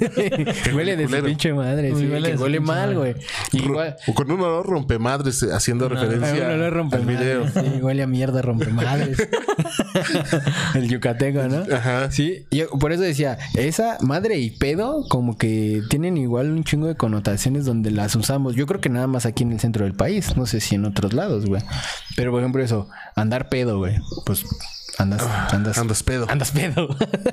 Speaker 4: huele [laughs] de su pinche madre. Sí,
Speaker 5: huele
Speaker 4: que mal, güey.
Speaker 5: madre.
Speaker 4: Igual.
Speaker 3: O con un olor rompemadres eh, haciendo referencia
Speaker 4: Ah, uno le rompe
Speaker 3: al video.
Speaker 4: Sí, huele a mierda, rompe madres. [laughs] el yucateco, ¿no?
Speaker 3: Ajá.
Speaker 4: Sí, yo por eso decía, esa madre y pedo como que tienen igual un chingo de connotaciones donde las usamos. Yo creo que nada más aquí en el centro del país, no sé si en otros lados, güey. Pero por ejemplo eso, andar pedo, güey. Pues andas andas
Speaker 3: Andas pedo.
Speaker 4: andas pedo.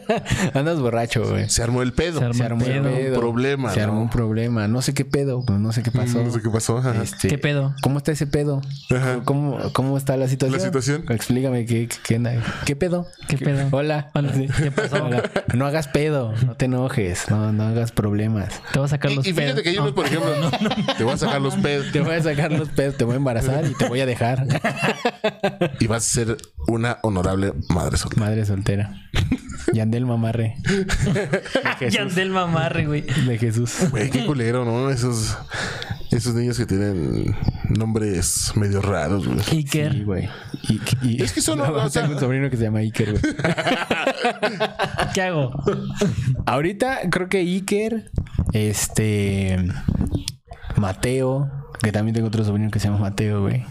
Speaker 4: [laughs] andas borracho, güey.
Speaker 3: Se armó el pedo.
Speaker 5: Se armó
Speaker 4: Se armó el
Speaker 5: pedo.
Speaker 4: pedo.
Speaker 3: Problema,
Speaker 4: Se
Speaker 3: ¿no?
Speaker 4: armó un problema. No sé qué pedo, pues no sé qué pasó.
Speaker 3: No sé qué pasó.
Speaker 4: Este,
Speaker 5: ¿Qué pedo?
Speaker 4: ¿Cómo está ese pedo?
Speaker 3: Ajá.
Speaker 4: ¿Cómo, ¿Cómo está la situación?
Speaker 3: La situación.
Speaker 4: Explícame qué, qué, qué. ¿Qué pedo?
Speaker 5: ¿Qué pedo?
Speaker 4: Hola.
Speaker 5: Hola. ¿Qué pasó? [laughs]
Speaker 4: Hola. No hagas pedo, no te enojes, no, no hagas problemas.
Speaker 5: Te voy a sacar
Speaker 3: Y,
Speaker 5: los
Speaker 3: y fíjate
Speaker 5: pedos.
Speaker 3: que hay unos, por ejemplo, [laughs] te voy a sacar los pedos
Speaker 4: Te voy a sacar los pedos, te voy a embarazar y te voy a dejar.
Speaker 3: y vas a ser una honorable madre soltera.
Speaker 4: Madre soltera. Yandel mamarre. [laughs]
Speaker 5: Yandel mamarre, güey.
Speaker 4: De Jesús.
Speaker 3: Güey, qué culero, ¿no? Esos, esos niños que tienen nombres medio raros, güey.
Speaker 5: Iker.
Speaker 4: Sí, güey. Y, y-
Speaker 3: Es que son- [laughs]
Speaker 4: No,
Speaker 3: o sea-
Speaker 4: tengo un sobrino que se llama Iker, güey. [laughs]
Speaker 5: ¿Qué hago?
Speaker 4: Ahorita creo que Iker, este, Mateo, que también tengo otro sobrino que se llama Mateo, güey.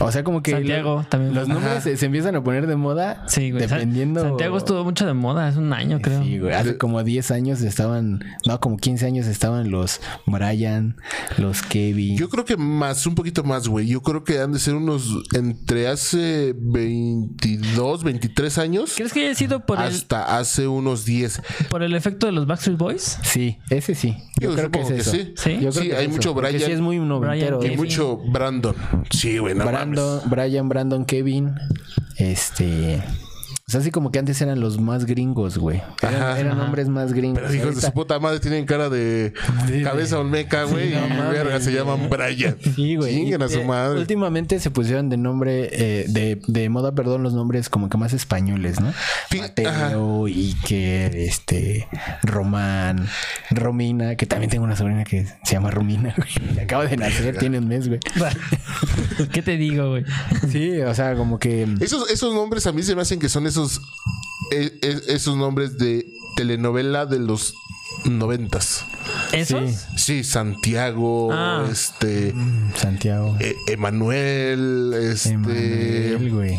Speaker 4: O sea, como que
Speaker 5: Santiago
Speaker 4: lo-
Speaker 5: también.
Speaker 4: los nombres se, se empiezan a poner de moda
Speaker 5: Sí, güey.
Speaker 4: Dependiendo.
Speaker 5: Santiago estuvo mucho de moda, hace un año, creo.
Speaker 4: Sí, güey. Hace como 10 años estaban, no, como 15 años estaban los Brian, los Kevin.
Speaker 3: Yo creo que más, un poquito más, güey. Yo creo que han de ser unos entre hace 22, 23 años
Speaker 5: ¿Crees que haya sido por el,
Speaker 3: hasta hace unos 10.
Speaker 5: por el efecto de los Backstreet Boys?
Speaker 4: Sí, ese sí. Yo,
Speaker 3: Yo
Speaker 4: creo que es
Speaker 3: supongo que
Speaker 4: eso.
Speaker 3: sí.
Speaker 5: Sí.
Speaker 4: Yo creo
Speaker 3: Sí,
Speaker 4: que
Speaker 3: hay
Speaker 4: eso,
Speaker 3: mucho
Speaker 4: porque
Speaker 3: Brian.
Speaker 4: Sí, es muy noventero.
Speaker 5: Brian
Speaker 3: Y mucho Brandon. Sí, güey, no
Speaker 4: Brandon,
Speaker 3: mames.
Speaker 4: Brian, Brandon, Kevin. Este. O sea, así como que antes eran los más gringos, güey. Eran,
Speaker 3: Ajá.
Speaker 4: eran hombres más gringos.
Speaker 3: Pero hijos de su puta madre tienen cara de cabeza olmeca, güey.
Speaker 4: no
Speaker 3: y
Speaker 4: mames,
Speaker 3: verga, se llaman Brian.
Speaker 4: Sí, güey.
Speaker 3: Chinguen a su
Speaker 4: eh,
Speaker 3: madre.
Speaker 4: Últimamente se pusieron de nombre, eh, de, de moda, perdón, los nombres como que más españoles, ¿no?
Speaker 3: Sí,
Speaker 4: Mateo, Iker, este, Román, Romina, que también tengo una sobrina que se llama Romina, güey. [laughs] Acaba de nacer, tiene un mes, güey. [laughs]
Speaker 5: ¿Qué te digo, güey?
Speaker 4: Sí, o sea, como que.
Speaker 3: Esos, esos nombres a mí se me hacen que son esos, e- e- esos nombres de telenovela de los noventas.
Speaker 5: ¿Esos?
Speaker 4: Sí.
Speaker 3: Sí, Santiago,
Speaker 5: Ah.
Speaker 3: este,
Speaker 4: Santiago.
Speaker 3: E- Emanuel, este,
Speaker 4: Emanuel, güey.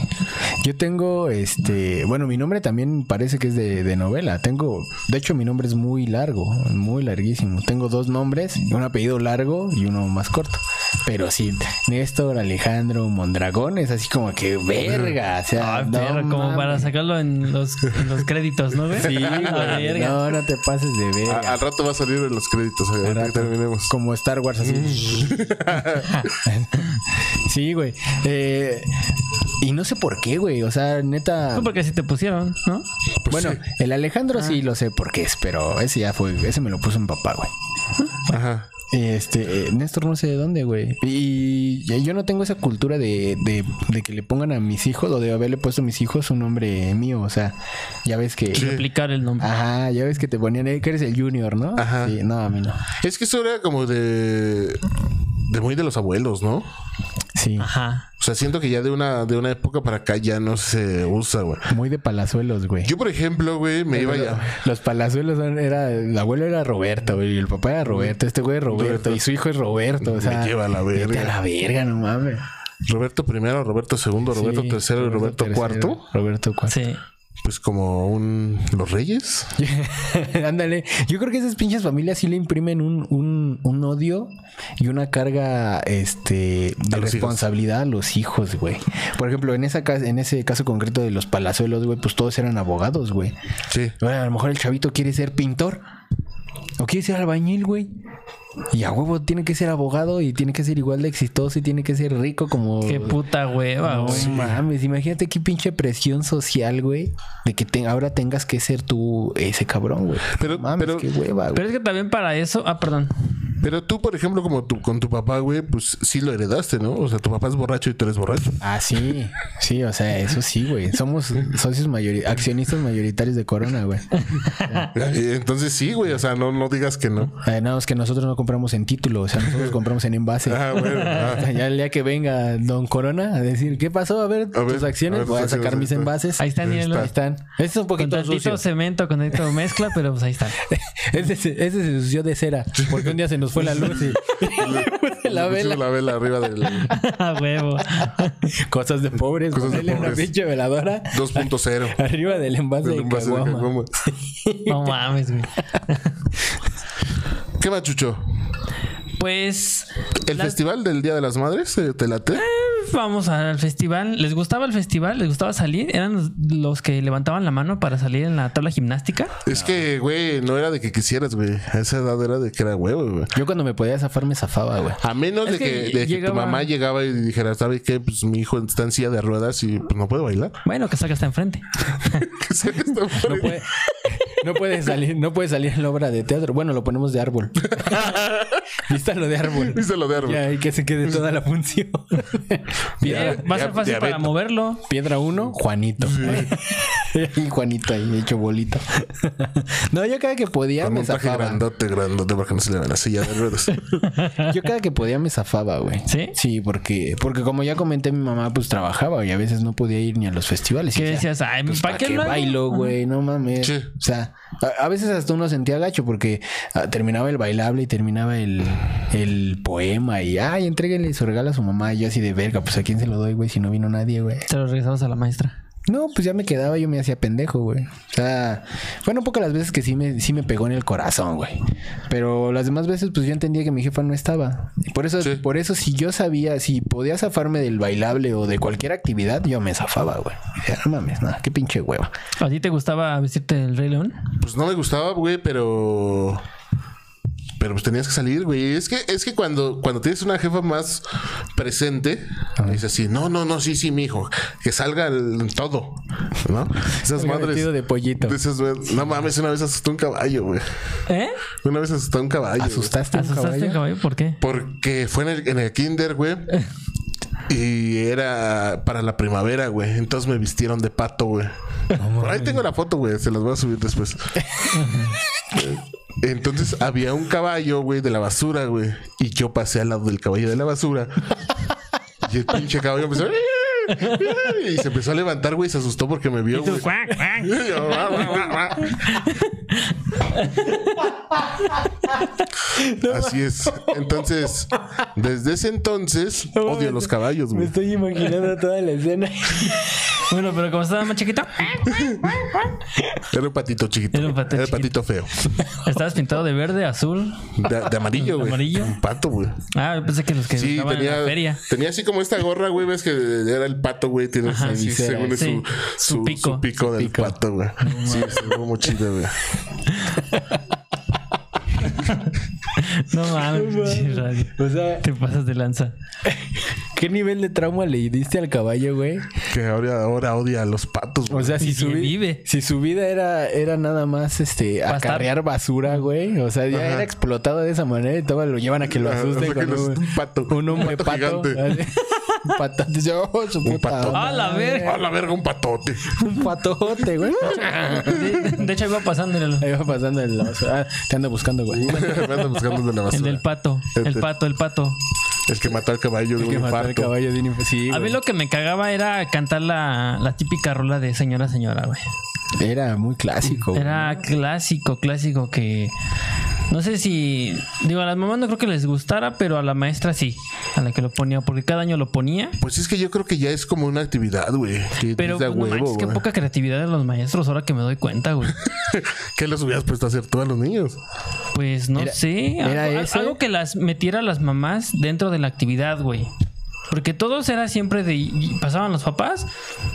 Speaker 4: Yo tengo, este, bueno, mi nombre también parece que es de, de novela. Tengo, de hecho, mi nombre es muy largo, muy larguísimo. Tengo dos nombres, un apellido largo y uno más corto. Pero sí, Néstor, Alejandro, Mondragón es así como que verga. O sea,
Speaker 5: Ay,
Speaker 4: no
Speaker 5: perro, como para sacarlo en los, en los créditos, ¿no, güey?
Speaker 4: Sí, [laughs]
Speaker 5: verga.
Speaker 4: No, no te pases de
Speaker 3: a-
Speaker 4: verga.
Speaker 3: al rato va a salir en los créditos, que
Speaker 4: rato.
Speaker 3: terminemos.
Speaker 4: Como Star Wars así. [laughs] sí, güey. Eh, y no sé por qué, güey. O sea, neta.
Speaker 5: Tú porque así te pusieron, ¿no?
Speaker 4: Bueno, el Alejandro
Speaker 5: Ah.
Speaker 4: sí lo sé por qué es, pero ese ya fue, ese me lo puso mi papá, güey.
Speaker 3: Ajá.
Speaker 4: Este, eh, Néstor no sé de dónde, güey. Y yo no tengo esa cultura de, de, de que le pongan a mis hijos o de haberle puesto a mis hijos un nombre mío. O sea, ya ves que.
Speaker 5: Replicar el nombre.
Speaker 4: Ajá, ya ves que te ponían eh, que eres el junior, ¿no?
Speaker 3: Ajá.
Speaker 4: Sí, no, a mí no.
Speaker 3: Es que eso era como de, de muy de los abuelos, ¿no?
Speaker 4: Sí.
Speaker 5: Ajá.
Speaker 3: O sea, siento que ya de una, de una época para acá ya no se usa, güey.
Speaker 4: Muy de palazuelos, güey.
Speaker 3: Yo, por ejemplo, güey, me iba ya.
Speaker 4: Los palazuelos era, el abuelo era Roberto, güey, y el papá era Roberto, este güey es Roberto, y su hijo es Roberto, o
Speaker 3: Me
Speaker 4: sea.
Speaker 3: lleva a la
Speaker 4: vete
Speaker 3: verga.
Speaker 4: a la verga, no mames.
Speaker 3: Roberto primero, Roberto segundo, Roberto
Speaker 4: Sí,
Speaker 3: tercero y Roberto
Speaker 4: tercero,
Speaker 3: cuarto.
Speaker 4: Roberto cuarto.
Speaker 5: Sí.
Speaker 3: Pues como un los reyes. [laughs]
Speaker 4: Ándale. Yo creo que esas pinches familias sí le imprimen un, un, un odio y una carga este de
Speaker 3: A
Speaker 4: responsabilidad a los hijos, güey. Por ejemplo, en esa en ese caso concreto de los palazuelos, güey, pues todos eran abogados, güey.
Speaker 3: Sí.
Speaker 4: Bueno, a lo mejor el chavito quiere ser pintor. O quiere ser albañil, güey. Y a huevo tiene que ser abogado y tiene que ser igual de exitoso y tiene que ser rico como...
Speaker 5: Qué puta hueva,
Speaker 4: No
Speaker 5: güey.
Speaker 4: mames, imagínate qué pinche presión social, güey. De que te- ahora tengas que ser tú ese cabrón, güey.
Speaker 3: Pero-
Speaker 4: No mames,
Speaker 3: pero-
Speaker 4: qué hueva, güey.
Speaker 5: Pero es que también para eso. Ah, perdón.
Speaker 3: Pero tú, por ejemplo, como tú con tu papá, güey, pues sí lo heredaste, ¿no? O sea, tu papá es borracho y tú eres borracho.
Speaker 4: Ah, sí. Sí, o sea, eso sí, güey. Somos socios mayori accionistas mayoritarios de Corona, güey.
Speaker 3: Eh, Entonces sí, güey. O sea, no, no digas que no.
Speaker 4: Eh, no, es que nosotros no compramos en título, o sea, nosotros [laughs] compramos en envase.
Speaker 3: Ah, bueno. ah.
Speaker 4: Ya el día que venga Don Corona a decir, ¿qué pasó? A ver,
Speaker 3: A ver,
Speaker 4: tus
Speaker 3: a
Speaker 4: acciones,
Speaker 3: ver,
Speaker 4: voy a sacar mis envases.
Speaker 5: Ahí están,
Speaker 3: Ahí
Speaker 4: están. Este es un
Speaker 5: Con
Speaker 4: poquito
Speaker 5: tantito
Speaker 4: sucio.
Speaker 5: cemento, con tantito mezcla, pero pues ahí están. [laughs]
Speaker 4: Ese, se- ese se ensució de cera. Porque un día se nos fue la luz y [laughs] la
Speaker 3: Le pusimos
Speaker 4: vela.
Speaker 3: La vela arriba del [laughs]
Speaker 5: A huevo.
Speaker 4: Cosas de pobres.
Speaker 3: Cosas de
Speaker 4: Ponerle una
Speaker 3: pobres.
Speaker 4: pinche veladora
Speaker 3: 2.0. [laughs]
Speaker 4: arriba del envase
Speaker 3: Del
Speaker 4: de
Speaker 3: envase de
Speaker 4: caguama.
Speaker 3: caguama.
Speaker 5: No mames, güey.
Speaker 3: ¿Qué va, Chucho?
Speaker 5: Pues.
Speaker 3: ¿El
Speaker 5: las-
Speaker 3: festival del Día de las Madres? eh, ¿Te late?
Speaker 5: Vamos al festival. ¿Les gustaba el festival? ¿Les gustaba salir? ¿Eran los, que levantaban la mano para salir en la tabla gimnástica?
Speaker 3: Es que, güey, no era de que quisieras, güey. A esa edad era de que era huevo, güey.
Speaker 4: Yo cuando me podía zafar me zafaba, güey.
Speaker 3: A menos
Speaker 5: Es
Speaker 3: de que,
Speaker 5: que
Speaker 3: de que tu mamá llegaba y dijera, ¿sabe qué? Pues mi hijo está en silla de ruedas y pues no puede bailar.
Speaker 5: Bueno, que saca hasta enfrente. [laughs]
Speaker 3: Que se está [laughs]
Speaker 4: No puede, no puede salir, no puede salir en la obra de teatro. Bueno, lo ponemos de árbol. [laughs] Vístalo de árbol.
Speaker 3: Vístalo de árbol.
Speaker 4: Ya, y que se quede toda la función. [laughs] Piedra,
Speaker 5: Va a ser
Speaker 3: ya-
Speaker 5: fácil para moverlo.
Speaker 4: piedra uno, Juanito. [laughs] y Juanito ahí hecho bolita. no, yo cada que podía
Speaker 3: Con
Speaker 4: me
Speaker 3: un traje
Speaker 4: zafaba.
Speaker 3: grandote, grandote, para que no se le vea la silla de ruedas.
Speaker 4: Yo cada que podía me zafaba, güey.
Speaker 5: ¿Sí?
Speaker 4: Sí, porque, porque como ya comenté, mi mamá pues trabajaba y a veces no podía ir ni a los festivales.
Speaker 5: ¿Qué decías? Ay,
Speaker 4: Pues,
Speaker 5: ¿para
Speaker 4: ¿para
Speaker 5: qué
Speaker 4: qué bailo, güey? No mames.
Speaker 3: Sí.
Speaker 4: O sea, a, veces hasta uno sentía gacho porque ah, terminaba el bailable y terminaba el, el poema y, ay, entréguenle su regalo a su mamá. Y yo así de verga, pues a quién se lo doy, güey, si no vino nadie, güey.
Speaker 5: Te lo regresamos a la maestra.
Speaker 4: No, pues ya me quedaba, yo me hacía pendejo, güey. O sea, fueron pocas las veces que sí me, sí me pegó en el corazón, güey. Pero las demás veces, pues yo entendía que mi jefa no estaba. Y por eso,
Speaker 3: Sí.
Speaker 4: por eso, si yo sabía, si podía zafarme del bailable o de cualquier actividad, yo me zafaba, güey. Decía, no mames, nada, qué pinche hueva.
Speaker 5: ¿A ti te gustaba vestirte del Rey León?
Speaker 3: Pues no me gustaba, güey, pero. Pero pues tenías que salir, güey. Es que, es que cuando, cuando tienes una jefa más presente, dices así, no, no, no, sí, sí, mi hijo, que salga el- todo, ¿no? Esas madres.
Speaker 4: de pollito.
Speaker 3: de esas, no mames, una vez asustó un caballo, güey.
Speaker 5: ¿Eh?
Speaker 3: Una vez asustó un caballo.
Speaker 4: ¿Asustaste a un
Speaker 5: ¿Asustaste
Speaker 4: caballo?
Speaker 5: un caballo? ¿Por qué?
Speaker 3: Porque fue en el, en el kinder, güey. [laughs] Y era para la primavera, güey. Entonces me vistieron de pato, güey. Por ahí tengo la foto, güey. Se las voy a subir después. [laughs] Entonces había un caballo, güey, de la basura, güey. Y yo pasé al lado del caballo de la basura. Y el pinche caballo empezó... Y se empezó a levantar, güey. y Se asustó porque me vio,
Speaker 5: Y tú,
Speaker 3: güey. Así es. Entonces, desde ese entonces, odio los caballos,
Speaker 4: Me
Speaker 3: güey.
Speaker 4: estoy imaginando toda la escena.
Speaker 5: Bueno, pero como estaba más chiquito,
Speaker 3: Era un patito chiquito.
Speaker 5: Era un pato
Speaker 3: Era patito feo.
Speaker 5: estabas pintado de verde, azul.
Speaker 3: De, de amarillo, güey.
Speaker 5: ¿Amarillo?
Speaker 3: Un pato, güey.
Speaker 5: Ah, yo pensé que los que
Speaker 3: Sí,
Speaker 5: estaban en la
Speaker 3: tenía,
Speaker 5: feria.
Speaker 3: tenía así como esta gorra, güey. Ves que era el pato, güey. Tiene
Speaker 5: Ajá,
Speaker 3: según su,
Speaker 5: su
Speaker 3: su,
Speaker 5: pico.
Speaker 3: su pico del
Speaker 4: pico.
Speaker 3: pato, güey. Sí, estuvo muy chido, güey. [laughs] [laughs]
Speaker 5: No mames, pinche radio.
Speaker 4: O sea,
Speaker 5: Te pasas de lanza.
Speaker 4: ¿qué nivel de trauma le diste al caballo, güey?
Speaker 3: Que ahora, ahora odia a los patos, güey.
Speaker 4: O sea, si su,
Speaker 5: vive.
Speaker 4: si su vida era, era nada más este acarrear basura, güey. O sea, ya
Speaker 3: Ajá.
Speaker 4: era explotado de esa manera y todo lo llevan a que lo asusten
Speaker 3: o sea,
Speaker 4: con un,
Speaker 3: un pato.
Speaker 4: un hombre
Speaker 3: Un pato
Speaker 4: pato. [laughs] un patote. Oh, [laughs] su
Speaker 3: Un
Speaker 4: puta
Speaker 3: pato.
Speaker 5: ¡Ah, la verga!
Speaker 3: A la verga, un patote. [laughs]
Speaker 4: Un patote, güey.
Speaker 5: De, de hecho, iba pasando el,
Speaker 4: Ahí va pasando el ah, te anda buscando, güey. [laughs]
Speaker 3: Me ando buscando de la
Speaker 5: el
Speaker 3: basura.
Speaker 5: del pato. El pato, el pato.
Speaker 3: El que mató al caballo de
Speaker 4: El
Speaker 3: un
Speaker 4: que mató al caballo de un Sí,
Speaker 5: A mí lo que me cagaba era cantar la, la típica rola de señora, señora, güey.
Speaker 4: Era muy clásico. güey.
Speaker 5: Era clásico, clásico que... No sé si... Digo, a las mamás no creo que les gustara, pero a la maestra sí. A la que lo ponía, porque cada año lo ponía.
Speaker 3: Pues es que yo creo que ya es como una actividad, güey. Que
Speaker 5: Pero
Speaker 3: es
Speaker 5: pues, no qué
Speaker 3: güey.
Speaker 5: poca creatividad de los maestros ahora que me doy cuenta, güey. [laughs]
Speaker 3: ¿Qué les hubieras puesto a hacer tú a los niños?
Speaker 5: Pues no
Speaker 4: Era-
Speaker 5: sé.
Speaker 4: era
Speaker 5: algo,
Speaker 4: ese.
Speaker 5: algo que las metiera a las mamás dentro de la actividad, güey. Porque todos era siempre de. y Pasaban los papás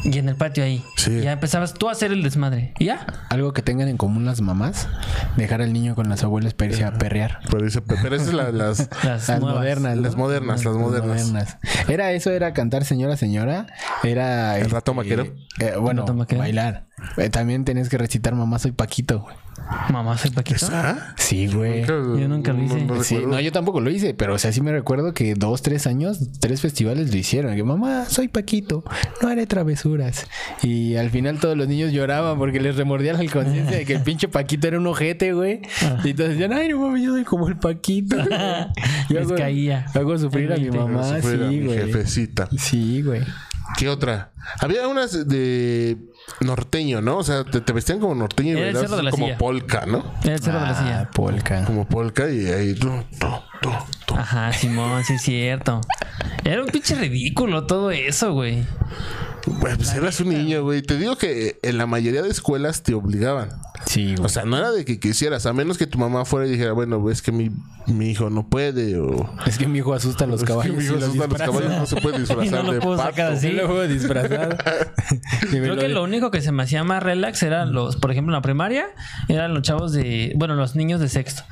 Speaker 5: y en el patio ahí.
Speaker 3: Sí.
Speaker 5: Ya empezabas tú a hacer el desmadre. Y ya.
Speaker 4: Algo que tengan en común las mamás, dejar al niño con las abuelas para irse a perrear.
Speaker 3: Pero, dice, pero esas las... [laughs]
Speaker 5: Las,
Speaker 4: Las
Speaker 5: nuevas.
Speaker 4: modernas.
Speaker 3: Las modernas, las modernas.
Speaker 4: Era eso, era cantar señora, señora. Era.
Speaker 3: El rato
Speaker 4: este,
Speaker 3: maquero.
Speaker 4: eh, bueno,
Speaker 5: rato maquero.
Speaker 4: bailar. Eh, también tenías que recitar mamá soy Paquito. güey.
Speaker 5: Mamá, soy Paquito.
Speaker 3: ¿Ah?
Speaker 4: Sí, güey.
Speaker 5: Yo nunca lo hice.
Speaker 4: Sí,
Speaker 3: recuerdo.
Speaker 4: no, yo tampoco lo hice, pero o sea, sí me recuerdo que dos, tres años, tres festivales lo hicieron. Que mamá, soy Paquito, no haré travesuras. Y al final todos los niños lloraban porque les remordía la conciencia de que el [laughs] pinche Paquito era un ojete, güey. Y entonces decían, ay, no mames, yo soy como el Paquito. [laughs] Yo
Speaker 5: Les caía.
Speaker 4: Hago sufrir a mi mamá,
Speaker 3: Sufrir a
Speaker 4: sí,
Speaker 3: mi
Speaker 4: güey.
Speaker 3: jefecita.
Speaker 4: Sí, güey.
Speaker 3: ¿Qué otra? Había unas de norteño, ¿no? O sea, te, te vestían como norteño y
Speaker 5: Era el
Speaker 3: bailabas
Speaker 5: cerro de la
Speaker 3: como
Speaker 5: silla.
Speaker 3: polka, ¿no?
Speaker 5: Era el cerro de la
Speaker 4: Ah,
Speaker 5: silla.
Speaker 4: polka.
Speaker 3: Como polka y ahí... tu, tu, tu, tu.
Speaker 5: Ajá, Simón, sí es cierto. Era un pinche ridículo todo eso, güey.
Speaker 3: Güey, pues eras un niño, güey. Te digo que en la mayoría de escuelas te obligaban.
Speaker 4: Sí, güey.
Speaker 3: O sea, no era de que quisieras, a menos que tu mamá fuera y dijera, bueno, es que mi, mi hijo no puede o...
Speaker 4: es que mi hijo asusta a los
Speaker 3: Es que
Speaker 4: caballos.
Speaker 3: mi hijo
Speaker 4: los
Speaker 3: asusta a los caballos, no se puede disfrazar [laughs]
Speaker 5: Y no lo
Speaker 3: de
Speaker 5: puedo
Speaker 3: pato.
Speaker 5: sacar así.
Speaker 4: Lo [laughs] me
Speaker 5: Creo que lo único que se me hacía más relax eran los, por ejemplo, en la primaria, eran los chavos de, bueno, los niños de sexto,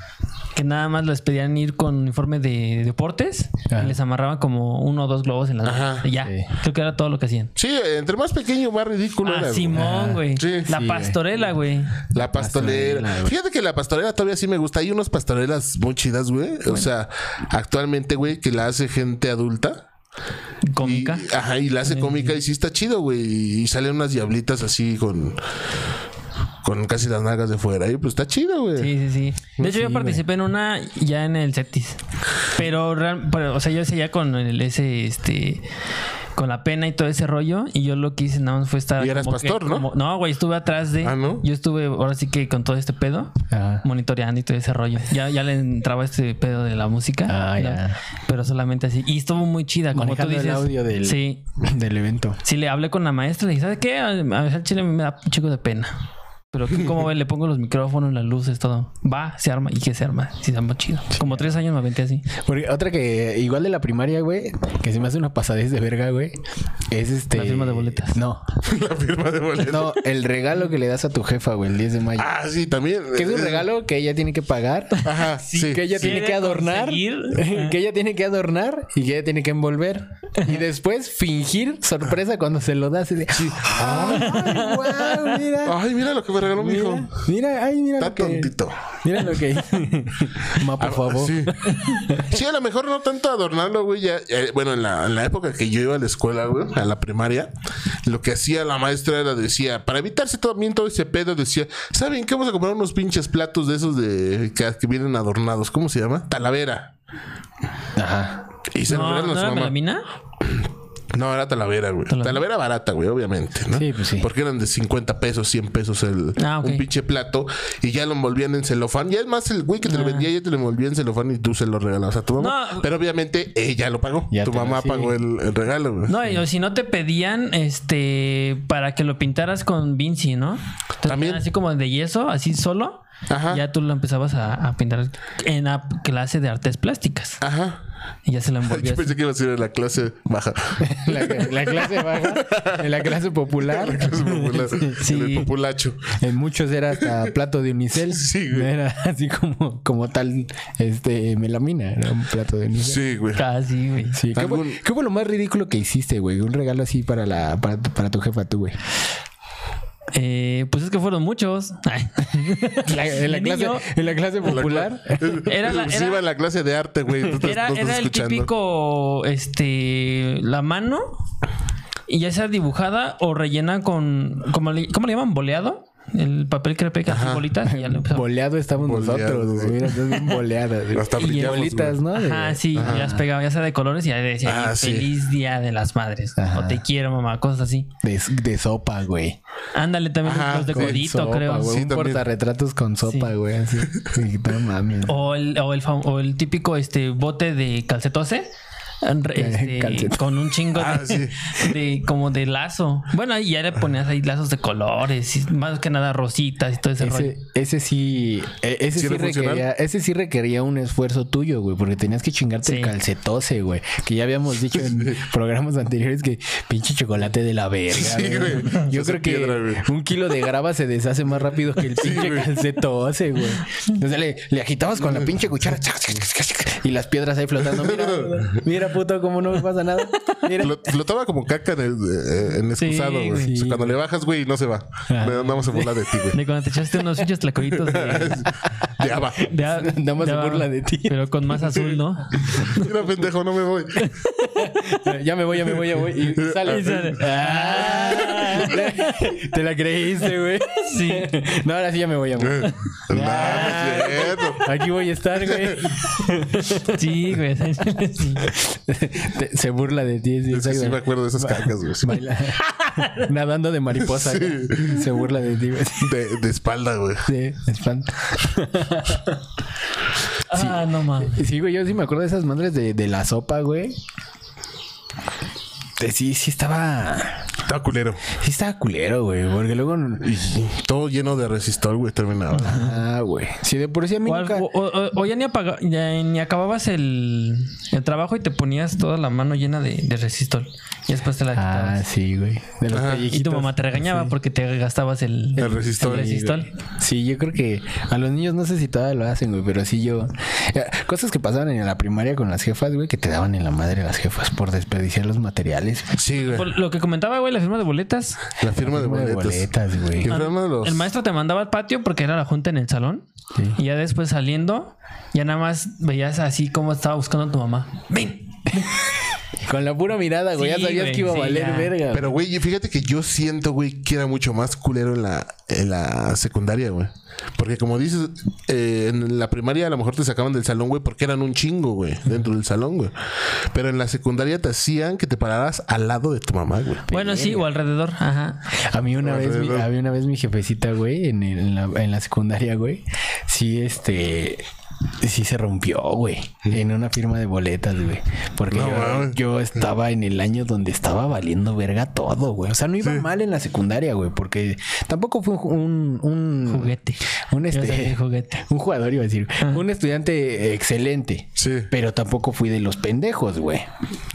Speaker 5: que nada más les pedían ir con uniforme de deportes
Speaker 4: Ajá.
Speaker 5: y les amarraban como uno o dos globos en la
Speaker 3: Ajá.
Speaker 5: y ya.
Speaker 4: Sí.
Speaker 5: Creo que era todo lo que hacían.
Speaker 3: Sí, entre más pequeño, más ridículo era.
Speaker 5: Ah. Simón, güey.
Speaker 3: Sí.
Speaker 5: la pastorela, güey.
Speaker 3: La pastorela. Fíjate que la pastorela todavía sí me gusta. Hay unas pastorelas muy chidas, güey. O sea, actualmente, güey, que la hace gente adulta. Y,
Speaker 5: Cómica.
Speaker 3: ajá, y la hace cómica y sí está chido, güey. Y salen unas diablitas así con... Con casi las nalgas de fuera. Y pues está chido, güey.
Speaker 5: Sí, sí, sí. De hecho, yo participé en una ya en el Cetis. Pero, real- pero, o sea, yo hice ya con el ese, este, con la pena y todo ese rollo. Y yo lo que hice nada más fue estar.
Speaker 3: Y eras
Speaker 5: como que-
Speaker 3: pastor, ¿no?
Speaker 5: como- no, güey, estuve atrás de.
Speaker 3: Ah, ¿no?
Speaker 5: Yo estuve ahora sí que con todo este pedo,
Speaker 4: Ajá.
Speaker 5: monitoreando y todo ese rollo. Ya, ya le entraba este pedo de la música.
Speaker 4: Ah,
Speaker 5: ¿no?
Speaker 4: ya.
Speaker 5: Pero solamente así. Y estuvo muy chida, como tú
Speaker 4: Manejando el
Speaker 5: dices.
Speaker 4: audio del-
Speaker 5: Sí.
Speaker 4: del evento.
Speaker 5: Sí, le hablé con la maestra y le dije, ¿sabes qué? A ver, al chile me da un chico de pena. Pero como ven, le pongo los micrófonos, las luces, todo. Va, se arma. ¿Y qué se arma? Sí, se arma chido. Como tres años me aventé así.
Speaker 4: Porque otra que igual de la primaria, güey, que se me hace una pasadez de verga, güey, es este
Speaker 5: La firma de boletas.
Speaker 4: No, [laughs]
Speaker 3: La firma de boleto.
Speaker 4: no, el regalo que le das a tu jefa, güey, el 10 de mayo.
Speaker 3: Ah, sí, también.
Speaker 4: que es un regalo que ella tiene que pagar,
Speaker 3: Ajá, [laughs] sí.
Speaker 4: que ella tiene que adornar,
Speaker 5: conseguir. [laughs]
Speaker 4: que ella tiene que adornar y que ella tiene que envolver y después fingir sorpresa cuando se lo das. y de, Ay, guau, mira.
Speaker 3: Ay, mira lo que me regaló mi hijo.
Speaker 4: Mira, mira, ay, mira
Speaker 3: Está
Speaker 4: lo que
Speaker 3: tontito.
Speaker 4: Mira lo que [laughs] Ma, por
Speaker 3: Ah,
Speaker 4: favor.
Speaker 3: Sí. Sí, a lo mejor no tanto adornarlo, güey. ya- eh, bueno, en la, en la época que yo iba a la escuela, güey, a la primaria, lo que hacía la maestra era decía, para evitarse también todo ese pedo, decía, ¿saben qué? Vamos a comprar unos pinches platos de esos de que, que vienen adornados. ¿Cómo se llama? Talavera.
Speaker 4: Ajá.
Speaker 3: Y se los
Speaker 5: No,
Speaker 3: regalan
Speaker 5: ¿no
Speaker 3: a su mamá. [clears throat] No, era Talavera, güey.
Speaker 5: Talavera.
Speaker 3: Talavera barata, güey, obviamente, ¿no?
Speaker 4: Sí, pues sí.
Speaker 3: Porque eran de 50 pesos, 100 pesos el,
Speaker 5: Ah,
Speaker 3: un pinche plato y ya lo envolvían en celofán. Y es más, el güey que te lo
Speaker 5: Ah.
Speaker 3: vendía ya te lo envolvía en celofán y tú se lo regalabas a tu mamá.
Speaker 5: No.
Speaker 3: Pero obviamente ella lo pagó.
Speaker 4: Ya
Speaker 3: tu
Speaker 4: lo-
Speaker 3: mamá
Speaker 4: sí.
Speaker 3: pagó el, el regalo, güey.
Speaker 5: No, y o si no te pedían este para que lo pintaras con Vinci, ¿no? Entonces,
Speaker 3: También.
Speaker 5: Así como de yeso, así solo.
Speaker 3: Ajá.
Speaker 5: Ya tú lo empezabas a, a pintar en la clase de artes plásticas.
Speaker 3: Ajá.
Speaker 5: Y ya se lo
Speaker 3: Yo
Speaker 5: envolvías.
Speaker 3: pensé que iba a ser en la clase baja. [laughs]
Speaker 4: La, la clase baja, en la clase popular.
Speaker 3: clase popular.
Speaker 5: Sí.
Speaker 3: En el populacho.
Speaker 4: En muchos era hasta plato de unicel. [laughs]
Speaker 3: Sí, güey.
Speaker 4: Era así como, como tal este melamina, era un plato de unicel.
Speaker 3: Sí, güey.
Speaker 5: Casi, güey.
Speaker 4: Sí, ¿Qué, fue,
Speaker 3: Algún-
Speaker 4: qué fue lo más ridículo que hiciste, güey? Un regalo así para la para, tu- para tu jefa, tú, güey.
Speaker 5: Eh, pues es que fueron muchos. [laughs]
Speaker 4: La- en, la
Speaker 5: De
Speaker 4: clase,
Speaker 5: niño,
Speaker 4: en la clase popular.
Speaker 5: Era la-
Speaker 3: Sí,
Speaker 5: era-
Speaker 3: iba en la clase de arte, güey.
Speaker 5: Era,
Speaker 3: no estás
Speaker 5: era el
Speaker 3: escuchando.
Speaker 5: típico, este, la mano y ya sea dibujada o rellena con, ¿cómo le, cómo le llaman? ¿Boleado? El papel crepe que hace
Speaker 3: Ajá.
Speaker 5: bolitas y ya le empezó-
Speaker 4: Boleado estamos
Speaker 3: Boleado,
Speaker 4: nosotros. Mira, bien boleada. güey. [laughs]
Speaker 3: Hasta
Speaker 4: bolitas, ¿no? De-
Speaker 5: Ajá, sí, y las pegaba ya sea de colores y ya decía
Speaker 3: Ah, sí.
Speaker 5: feliz día de las madres
Speaker 4: Ajá.
Speaker 5: o te quiero mamá, cosas así.
Speaker 4: De, de sopa, güey.
Speaker 5: Ándale también
Speaker 3: Ajá,
Speaker 5: los de codito,
Speaker 4: sopa,
Speaker 5: creo.
Speaker 4: güey.
Speaker 3: Sí,
Speaker 4: un portarretratos con sopa,
Speaker 5: Sí.
Speaker 4: güey. Así. Sí, no mames.
Speaker 5: O el, o el, o el típico este bote de calcetose. [laughs] este,
Speaker 4: Calcetose.
Speaker 5: con un chingo de,
Speaker 3: Ah, sí.
Speaker 5: de- como de lazo. Bueno, y ya le ponías ahí lazos de colores, y más que nada rositas y todo ese, rollo.
Speaker 4: Ese, ese sí, e- ese
Speaker 3: ¿Sí
Speaker 4: requería, ese sí requería un esfuerzo tuyo, güey, porque tenías que chingarte el
Speaker 5: Sí.
Speaker 4: calcetose, güey, que ya habíamos dicho en programas anteriores que pinche chocolate de la verga.
Speaker 3: Sí,
Speaker 4: güey.
Speaker 3: güey.
Speaker 4: Yo creo que
Speaker 3: piedra, güey.
Speaker 4: un kilo de grava se deshace más rápido que el pinche calcetose, güey. O sea, le, le agitabas con la pinche cuchara y las piedras ahí flotando. Mira, mira puto, cómo no me pasa nada. [laughs] Mira.
Speaker 3: Flot- Flotaba como caca en, el, eh, en
Speaker 5: Sí,
Speaker 3: excusado, güey.
Speaker 5: güey.
Speaker 3: O sea,
Speaker 4: Sí,
Speaker 3: cuando le bajas, güey, no se va.
Speaker 4: Ah.
Speaker 3: Nada más se burla de ti, güey.
Speaker 5: De cuando te echaste unos pinches tlacoyitos de, [laughs]
Speaker 3: De aba.
Speaker 5: de, a-
Speaker 4: Nada más se
Speaker 5: a-
Speaker 4: burla de ti.
Speaker 5: Pero con más azul, ¿no? [laughs]
Speaker 3: Mira, pendejo, no me voy.
Speaker 4: Ya me voy, ya me voy, ya voy. Y sale.
Speaker 5: Y sale.
Speaker 4: Ah, te la creíste, güey.
Speaker 5: Sí.
Speaker 4: No, ahora sí ya me voy, ya me voy.
Speaker 3: No, no es cierto.
Speaker 4: Aquí voy a estar, güey.
Speaker 5: Sí, güey. Sí.
Speaker 4: Te- Se burla de ti. Sí,
Speaker 3: Es que sí me acuerdo de esas cacas, güey. [laughs]
Speaker 4: Baila- Nadando de mariposa. güey. Se burla de ti, güey.
Speaker 3: De, de espalda, güey.
Speaker 4: Sí, espanta.
Speaker 5: Ah, no mames.
Speaker 4: Sí, güey, yo sí me acuerdo de esas madres de, de la sopa, güey. Sí, sí estaba.
Speaker 3: Estaba culero.
Speaker 4: Sí estaba culero, güey. Porque luego.
Speaker 3: Y todo lleno de resistor, güey, terminaba.
Speaker 4: Ah, güey. Sí, de por sí a mí
Speaker 5: O,
Speaker 4: nunca.
Speaker 5: o- o- o ya ni, apaga- ya ni acababas el, el trabajo y te ponías toda la mano llena de, de resistol. Y después te la
Speaker 4: Ah,
Speaker 5: quitabas.
Speaker 4: sí, güey. De los
Speaker 5: y tu mamá te regañaba porque te gastabas el,
Speaker 3: El resistol.
Speaker 5: el resistol.
Speaker 4: Sí, yo creo que a los niños no sé si todavía lo hacen, güey, pero sí yo. eh, Cosas que pasaban en la primaria con las jefas, güey, que te daban en la madre las jefas por desperdiciar los materiales.
Speaker 3: Sí,
Speaker 5: Por
Speaker 3: güey.
Speaker 5: lo que comentaba, güey, la firma de boletas.
Speaker 3: La firma de
Speaker 4: Firma de
Speaker 3: boletas.
Speaker 4: boletas, güey.
Speaker 3: Los...
Speaker 5: El maestro te mandaba al patio porque era la junta en el salón.
Speaker 4: Sí.
Speaker 5: Y ya después saliendo, ya nada más veías así como estaba buscando a tu mamá. ¡Ven! [laughs]
Speaker 4: Con la pura mirada, güey,
Speaker 5: Sí,
Speaker 4: ya sabías
Speaker 5: güey,
Speaker 4: que iba a
Speaker 5: sí,
Speaker 4: valer
Speaker 5: ya.
Speaker 4: verga.
Speaker 3: Pero, güey, fíjate que yo siento, güey, que era mucho más culero en la, en la secundaria, güey. Porque como dices, eh, en la primaria a lo mejor te sacaban del salón, güey, porque eran un chingo, güey, dentro del salón, güey. Pero en la secundaria te hacían que te pararas al lado de tu mamá, güey.
Speaker 5: Bueno, sí, o alrededor. Ajá.
Speaker 4: A mí una vez, mi,
Speaker 3: Alrededor.
Speaker 4: a mí una vez mi jefecita, güey, en, el- en la, en la secundaria, güey, sí, este, sí se rompió, güey, en una firma de boletas, güey. Porque
Speaker 3: No
Speaker 4: yo, estaba en el año donde estaba valiendo verga todo, güey. O sea, no iba mal en la secundaria, güey, porque tampoco fue un... un
Speaker 5: Juguete.
Speaker 4: Un este...
Speaker 5: juguete. [laughs]
Speaker 4: Un jugador, iba a decir. Un estudiante excelente.
Speaker 3: Sí.
Speaker 4: Pero tampoco fui de los pendejos, güey.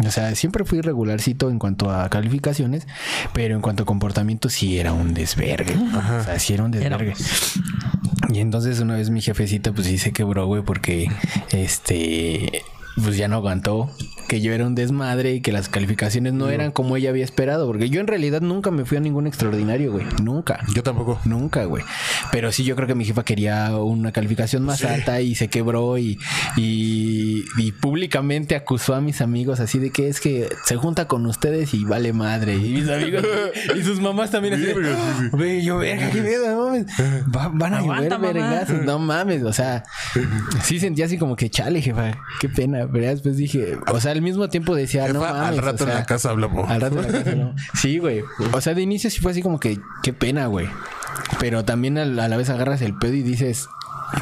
Speaker 4: O sea, siempre fui regularcito en cuanto a calificaciones, pero en cuanto a comportamiento sí era un desvergue. O sea, sí era un desvergue. Y entonces una vez mi jefecita pues sí se quebró, güey, porque este pues ya no aguantó que yo era un desmadre y que las calificaciones no eran como ella había esperado, porque yo en realidad nunca me fui a ningún extraordinario, güey, nunca.
Speaker 3: Yo tampoco.
Speaker 4: Nunca, güey. Pero sí, yo creo que mi jefa quería una calificación más alta y se quebró y, y, y públicamente acusó a mis amigos así de que es que se junta con ustedes y vale madre. Y mis amigos y sus mamás también así. Güey, yo, verga, qué pedo, no mames. Va- van a llover vergazos. No mames, o sea, sí sentía así como que chale, jefa, qué pena. Pero ya después dije, o sea, al mismo tiempo decía, no
Speaker 3: Jefa,
Speaker 4: mames,
Speaker 3: al
Speaker 4: o
Speaker 3: rato en la casa hablamos.
Speaker 4: Al rato en la casa, ¿no? [laughs] Sí, güey. O sea, de inicio sí fue así como que, qué pena, güey. Pero también a la, a la vez agarras el pedo y dices,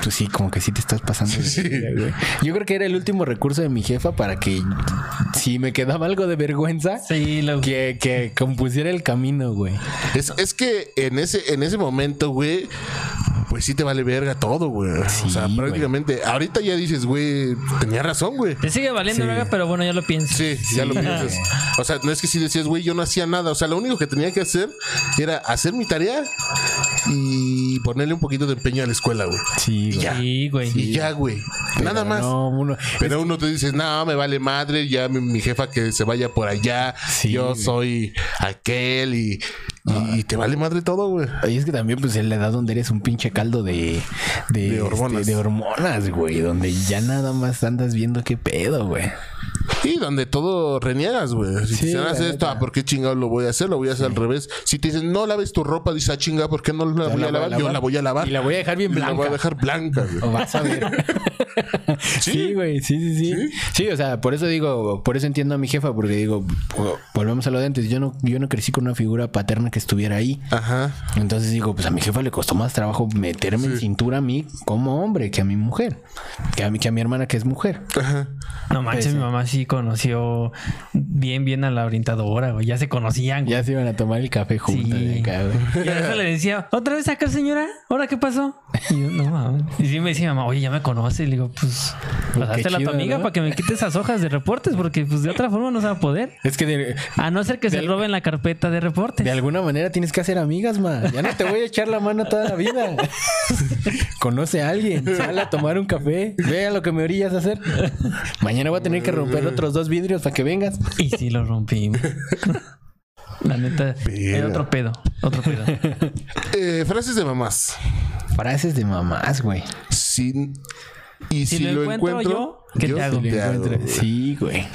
Speaker 4: tú sí, como que sí te estás pasando. de güey. Yo creo que era el último recurso de mi jefa para que si me quedaba algo de vergüenza,
Speaker 5: Sí, lo
Speaker 4: que, que compusiera el camino, güey.
Speaker 3: Es, es que en ese, en ese momento, güey, pues sí te vale verga todo, güey. o sea,
Speaker 4: güey.
Speaker 3: prácticamente. Ahorita ya dices, güey, tenía razón, güey.
Speaker 5: Te sigue valiendo,
Speaker 4: Sí.
Speaker 5: verga, pero bueno, ya lo pienso.
Speaker 3: Sí, ya lo piensas. O sea, no es que si decías, güey, yo no hacía nada. O sea, lo único que tenía que hacer era hacer mi tarea y ponerle un poquito de empeño a la escuela, güey.
Speaker 4: Sí, güey.
Speaker 3: Ya.
Speaker 5: Sí, güey.
Speaker 3: Y ya, güey. Nada más.
Speaker 4: No, uno,
Speaker 3: Pero uno te dice, no, me vale madre, ya mi, mi jefa que se vaya por allá,
Speaker 4: Sí,
Speaker 3: yo
Speaker 4: güey.
Speaker 3: soy aquel y, y, y te vale madre todo, güey.
Speaker 4: Y es que también, pues, en la edad donde eres un pinche caldo de... De,
Speaker 3: De hormonas.
Speaker 4: este, de hormonas, güey. Donde ya nada más andas viendo qué pedo, güey.
Speaker 3: Y donde todo reniegas, güey. Si
Speaker 4: Sí,
Speaker 3: te dicen,
Speaker 4: la
Speaker 3: haz esto, ah, ¿por qué chingado lo voy a hacer? Lo voy a hacer al revés. Si te dicen, no laves tu ropa, dices, ah, chinga, ¿por qué no la voy a lavar? Yo la voy a lavar.
Speaker 4: Y la voy a dejar bien
Speaker 3: Y La voy a
Speaker 4: blanca.
Speaker 3: dejar blanca, güey.
Speaker 4: O vas a ver. [laughs] sí, güey, sí, sí, sí, sí. o sea, por eso digo, por eso entiendo a mi jefa, porque digo, vo- volvemos a lo de antes. Yo no, yo no crecí con una figura paterna que estuviera ahí.
Speaker 3: Ajá.
Speaker 4: Entonces digo, pues a mi jefa le costó más trabajo meterme en cintura a mí como hombre que a mi mujer. Que a mí, que a mi hermana que es mujer.
Speaker 3: Ajá.
Speaker 5: No manches,
Speaker 4: Pese.
Speaker 5: mi mamá sí conoció bien, bien a la orientadora, güey. Ya se conocían, güey.
Speaker 4: Ya se iban a tomar el café juntas.
Speaker 5: Sí. Y a veces le decía, ¿otra vez acá, señora? ¿Ahora qué pasó? Y yo, no mames. Y sí me decía, mamá, oye, ya me conoce. Y le digo, pues, pasaste a tu amiga
Speaker 4: ¿no?
Speaker 5: para que me quites esas hojas de reportes, porque pues de otra forma no se va a poder.
Speaker 4: Es que de,
Speaker 5: A no ser que se roben la carpeta de reportes.
Speaker 4: de alguna manera tienes que hacer amigas, ma. Ya no te voy a echar la mano toda la vida. [laughs] Conoce a alguien, [laughs] sal a tomar un café, ve a lo que me orillas a hacer. Mañana voy a tener que romper otros dos vidrios para que vengas.
Speaker 5: Y sí lo rompimos. [laughs] La neta, era otro pedo. Otro pedo.
Speaker 3: Eh, frases de mamás.
Speaker 4: Frases de mamás, güey.
Speaker 3: Sin... Y si,
Speaker 5: Si lo
Speaker 3: lo
Speaker 5: encuentro
Speaker 3: encuentro,
Speaker 5: yo, ¿qué te hago?
Speaker 3: te
Speaker 4: Lo
Speaker 3: hago,
Speaker 4: encuentro-
Speaker 3: güey.
Speaker 4: Sí, güey.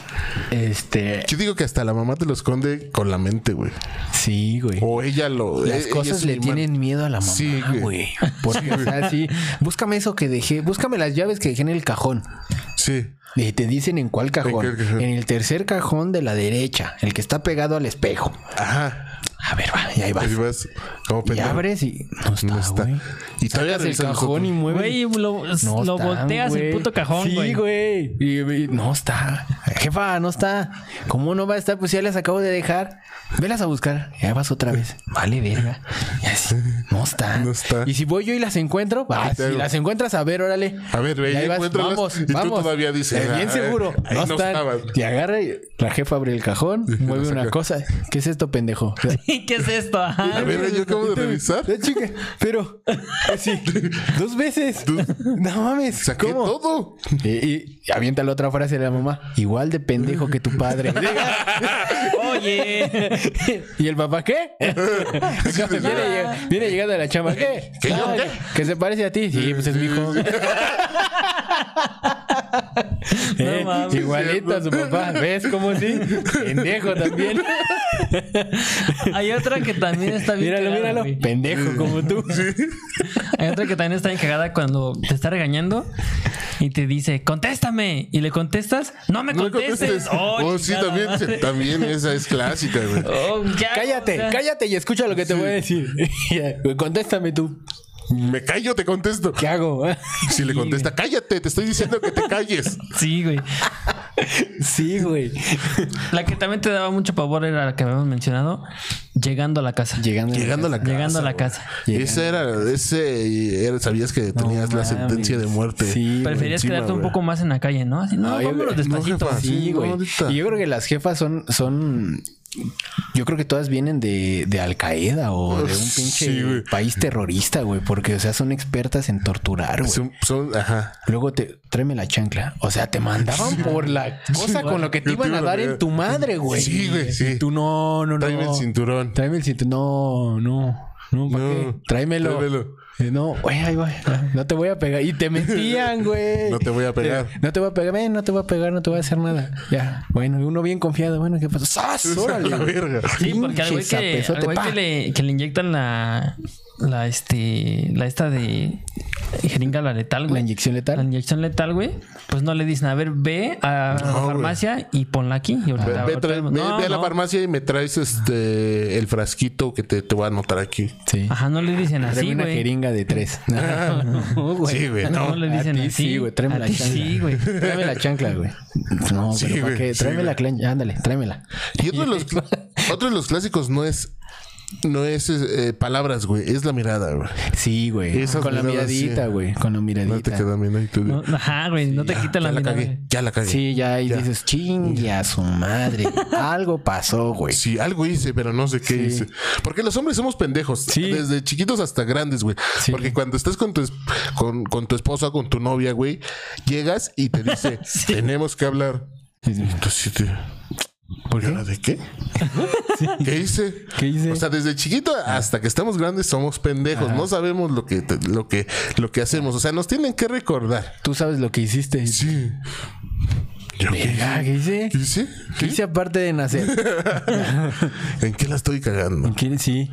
Speaker 4: Este,
Speaker 3: Yo digo que hasta la mamá te lo esconde con la mente, güey.
Speaker 4: sí, güey.
Speaker 3: O ella lo.
Speaker 4: Las
Speaker 3: eh,
Speaker 4: cosas le tienen miedo a la mamá,
Speaker 3: Sí, güey.
Speaker 4: güey. Porque, o sea, sí. Búscame eso que dejé. Búscame las llaves que dejé en el cajón.
Speaker 3: Sí.
Speaker 4: Y te dicen en cuál cajón.
Speaker 3: ¿En cajón?
Speaker 4: En el tercer cajón de la derecha, el que está pegado al espejo.
Speaker 3: Ajá.
Speaker 4: A ver, va, y ahí vas.
Speaker 3: Ahí vas. Como
Speaker 4: Y abres y no está,
Speaker 3: No está.
Speaker 4: güey.
Speaker 3: Y todavía
Speaker 4: el cajón y mueves.
Speaker 5: Güey, lo,
Speaker 4: No
Speaker 5: lo
Speaker 4: están,
Speaker 5: volteas el
Speaker 4: güey.
Speaker 5: puto cajón, güey.
Speaker 4: Sí, güey. Y, y no está. Jefa, no está. ¿Cómo no va a estar? Pues ya las acabo de dejar. Velas a buscar. Ya vas otra vez. Vale, verga. Y así. No está. [laughs]
Speaker 3: No está.
Speaker 4: Y si voy yo y las encuentro, va. Si las encuentras, a ver, órale.
Speaker 3: A ver,
Speaker 4: Y ahí vas,
Speaker 3: encuéntralas,
Speaker 4: Vamos,
Speaker 3: y tú
Speaker 4: vamos.
Speaker 3: todavía dices,
Speaker 4: Eh, bien
Speaker 3: ah,
Speaker 4: seguro. [laughs]
Speaker 3: ahí
Speaker 4: no
Speaker 3: no
Speaker 4: están.
Speaker 3: estaban.
Speaker 4: Y agarra y la jefa abre el cajón, [laughs] mueve una cosa. ¿Qué es esto, pendejo?
Speaker 5: ¿Qué es esto? Ajá.
Speaker 3: A ver, yo acabo de revisar.
Speaker 4: Eh, chica, pero sí, dos veces. No mames.
Speaker 3: Saqué
Speaker 4: ¿Cómo?
Speaker 3: todo.
Speaker 4: Y, y- y avienta la otra frase de la mamá. Igual de pendejo que tu padre. [laughs]
Speaker 5: Oye.
Speaker 4: ¿Y el papá qué? [laughs] viene, lleg- viene llegando la chama. ¿Qué?
Speaker 3: ¿Que yo
Speaker 4: Ah,
Speaker 3: qué?
Speaker 4: Que se parece a ti. Sí, pues es mi hijo. [laughs] Eh,
Speaker 5: mames.
Speaker 4: Igualito a su papá. ¿Ves cómo sí? Pendejo también.
Speaker 5: Hay otra que también está bien.
Speaker 4: Míralo,
Speaker 5: cagada,
Speaker 4: míralo.
Speaker 5: güey.
Speaker 4: Pendejo como tú.
Speaker 5: Hay otra que también está bien cagada cuando te está regañando y te dice, contéstame. Y le contestas, no me
Speaker 3: No
Speaker 5: contestes. Oh,
Speaker 3: Oh, sí, también,
Speaker 5: madre.
Speaker 3: también esa es clásica, güey.
Speaker 5: Oh, ya,
Speaker 4: Cállate,
Speaker 5: o sea,
Speaker 4: cállate y escucha lo que te voy a decir. [laughs] Contéstame tú.
Speaker 3: Me callo, te contesto.
Speaker 4: ¿Qué hago?
Speaker 3: Si le contesta, cállate, te estoy diciendo que te calles.
Speaker 5: Sí, güey.
Speaker 4: Sí, güey.
Speaker 5: La que también te daba mucho pavor era la que habíamos mencionado, llegando a la casa.
Speaker 4: Llegando,
Speaker 3: Llegando a la casa.
Speaker 5: Llegando a la casa.
Speaker 3: Ese era, ese era- sabías que tenías la sentencia de muerte.
Speaker 4: Sí,
Speaker 5: Preferías
Speaker 3: encima,
Speaker 5: quedarte un poco más en la calle, ¿no? Así, no,
Speaker 4: No,
Speaker 5: vámonos
Speaker 3: no,
Speaker 5: despacito.
Speaker 3: jefa.
Speaker 4: Sí, güey.
Speaker 3: no,
Speaker 4: y yo creo que las jefas son, son. Yo creo que todas vienen de, de Al Qaeda o de un [laughs] pinche
Speaker 3: Sí,
Speaker 4: país terrorista, güey. Porque, o sea, son expertas en torturar, güey.
Speaker 3: Son, son- ajá.
Speaker 4: Luego te tráeme la chancla. O sea, te mandaban por la [laughs] cosa con lo que te iban a dar en tu madre, güey.
Speaker 3: Sí, güey, sí.
Speaker 4: Tú no, no, no.
Speaker 3: Tráeme el cinturón.
Speaker 4: Tráeme el cinturón. No, no. No, ¿para
Speaker 3: No,
Speaker 4: qué? Tráemelo.
Speaker 3: tráemelo.
Speaker 4: No, güey, ahí voy. No te voy a pegar. Y te mentían, [laughs] güey.
Speaker 3: No te voy a pegar.
Speaker 4: No te voy a pegar. Ven, no te voy a pegar, no te voy a hacer nada. Ya. Bueno, y uno bien confiado. Bueno, ¿qué pasó? ¡Sas! [laughs] Órale.
Speaker 3: la verga.
Speaker 5: Sí, porque al güey,
Speaker 4: Pinche
Speaker 5: que,
Speaker 4: zapezote,
Speaker 5: al güey
Speaker 4: pa.
Speaker 5: que, le, que le inyectan la, la este la esta de jeringa la letal, güey.
Speaker 4: La inyección letal.
Speaker 5: La inyección letal, güey. Pues no le dicen, a ver, ve a la
Speaker 3: güey.
Speaker 5: farmacia y ponla aquí. Y ahorita-
Speaker 3: Ve, ve,
Speaker 5: ahorita
Speaker 3: trae-
Speaker 5: vemos.
Speaker 3: ve-
Speaker 5: No,
Speaker 3: ve a la
Speaker 5: no.
Speaker 3: farmacia y me traes este el frasquito que te, te voy a anotar aquí.
Speaker 4: Sí.
Speaker 5: Ajá, no le dicen así,
Speaker 4: Tráeme una jeringa de tres. [laughs] No, güey.
Speaker 3: Sí, güey,
Speaker 5: No,
Speaker 3: no.
Speaker 5: le dicen
Speaker 4: a ti
Speaker 5: así.
Speaker 4: sí, güey. Tráeme
Speaker 5: A
Speaker 4: la chancla.
Speaker 5: sí, güey. [laughs]
Speaker 4: Tráeme la chancla, güey. No,
Speaker 3: Sí,
Speaker 4: pero ¿para
Speaker 3: güey,
Speaker 4: qué?
Speaker 3: sí,
Speaker 4: Tráeme la clan- Ándale, tráemela.
Speaker 3: Y otro de los, [laughs] otro de los clásicos no es no es eh, palabras, güey, es la mirada, güey.
Speaker 4: Sí, güey.
Speaker 3: Esas
Speaker 4: Con la miradita,
Speaker 3: sí.
Speaker 4: güey. Con la
Speaker 3: No te
Speaker 4: miradita.
Speaker 3: queda bien ahí tú.
Speaker 5: No, ajá, güey. no te
Speaker 3: Ya,
Speaker 5: quitan la
Speaker 3: ya la
Speaker 5: mirada.
Speaker 3: cagué, ya la cagué.
Speaker 4: Sí, ya ahí
Speaker 3: Ya.
Speaker 4: dices, chingue a su madre. Algo pasó, güey.
Speaker 3: Sí, algo hice, pero no sé qué
Speaker 4: Sí.
Speaker 3: hice. Porque los hombres somos pendejos.
Speaker 4: Sí.
Speaker 3: Desde chiquitos hasta grandes, güey.
Speaker 4: Sí.
Speaker 3: Porque cuando estás con tu, es- con, con tu esposa, con tu novia, güey, llegas y te dice, [laughs] tenemos que hablar. Entonces, sí te-
Speaker 4: ¿Por qué?
Speaker 3: ¿Ahora ¿De qué? [laughs] ¿Qué hice?
Speaker 4: ¿Qué hice?
Speaker 3: O sea, desde chiquito hasta que estamos grandes somos pendejos. No sabemos lo que, lo que, lo que hacemos. O sea, nos tienen que recordar.
Speaker 4: Tú sabes lo que hiciste.
Speaker 3: Sí. ¿Yo qué
Speaker 4: Verga, ¿Qué hice?
Speaker 3: ¿Qué hice?
Speaker 4: ¿Qué hice aparte de nacer? [laughs]
Speaker 3: ¿En qué la estoy cagando?
Speaker 4: ¿Qué- Sí.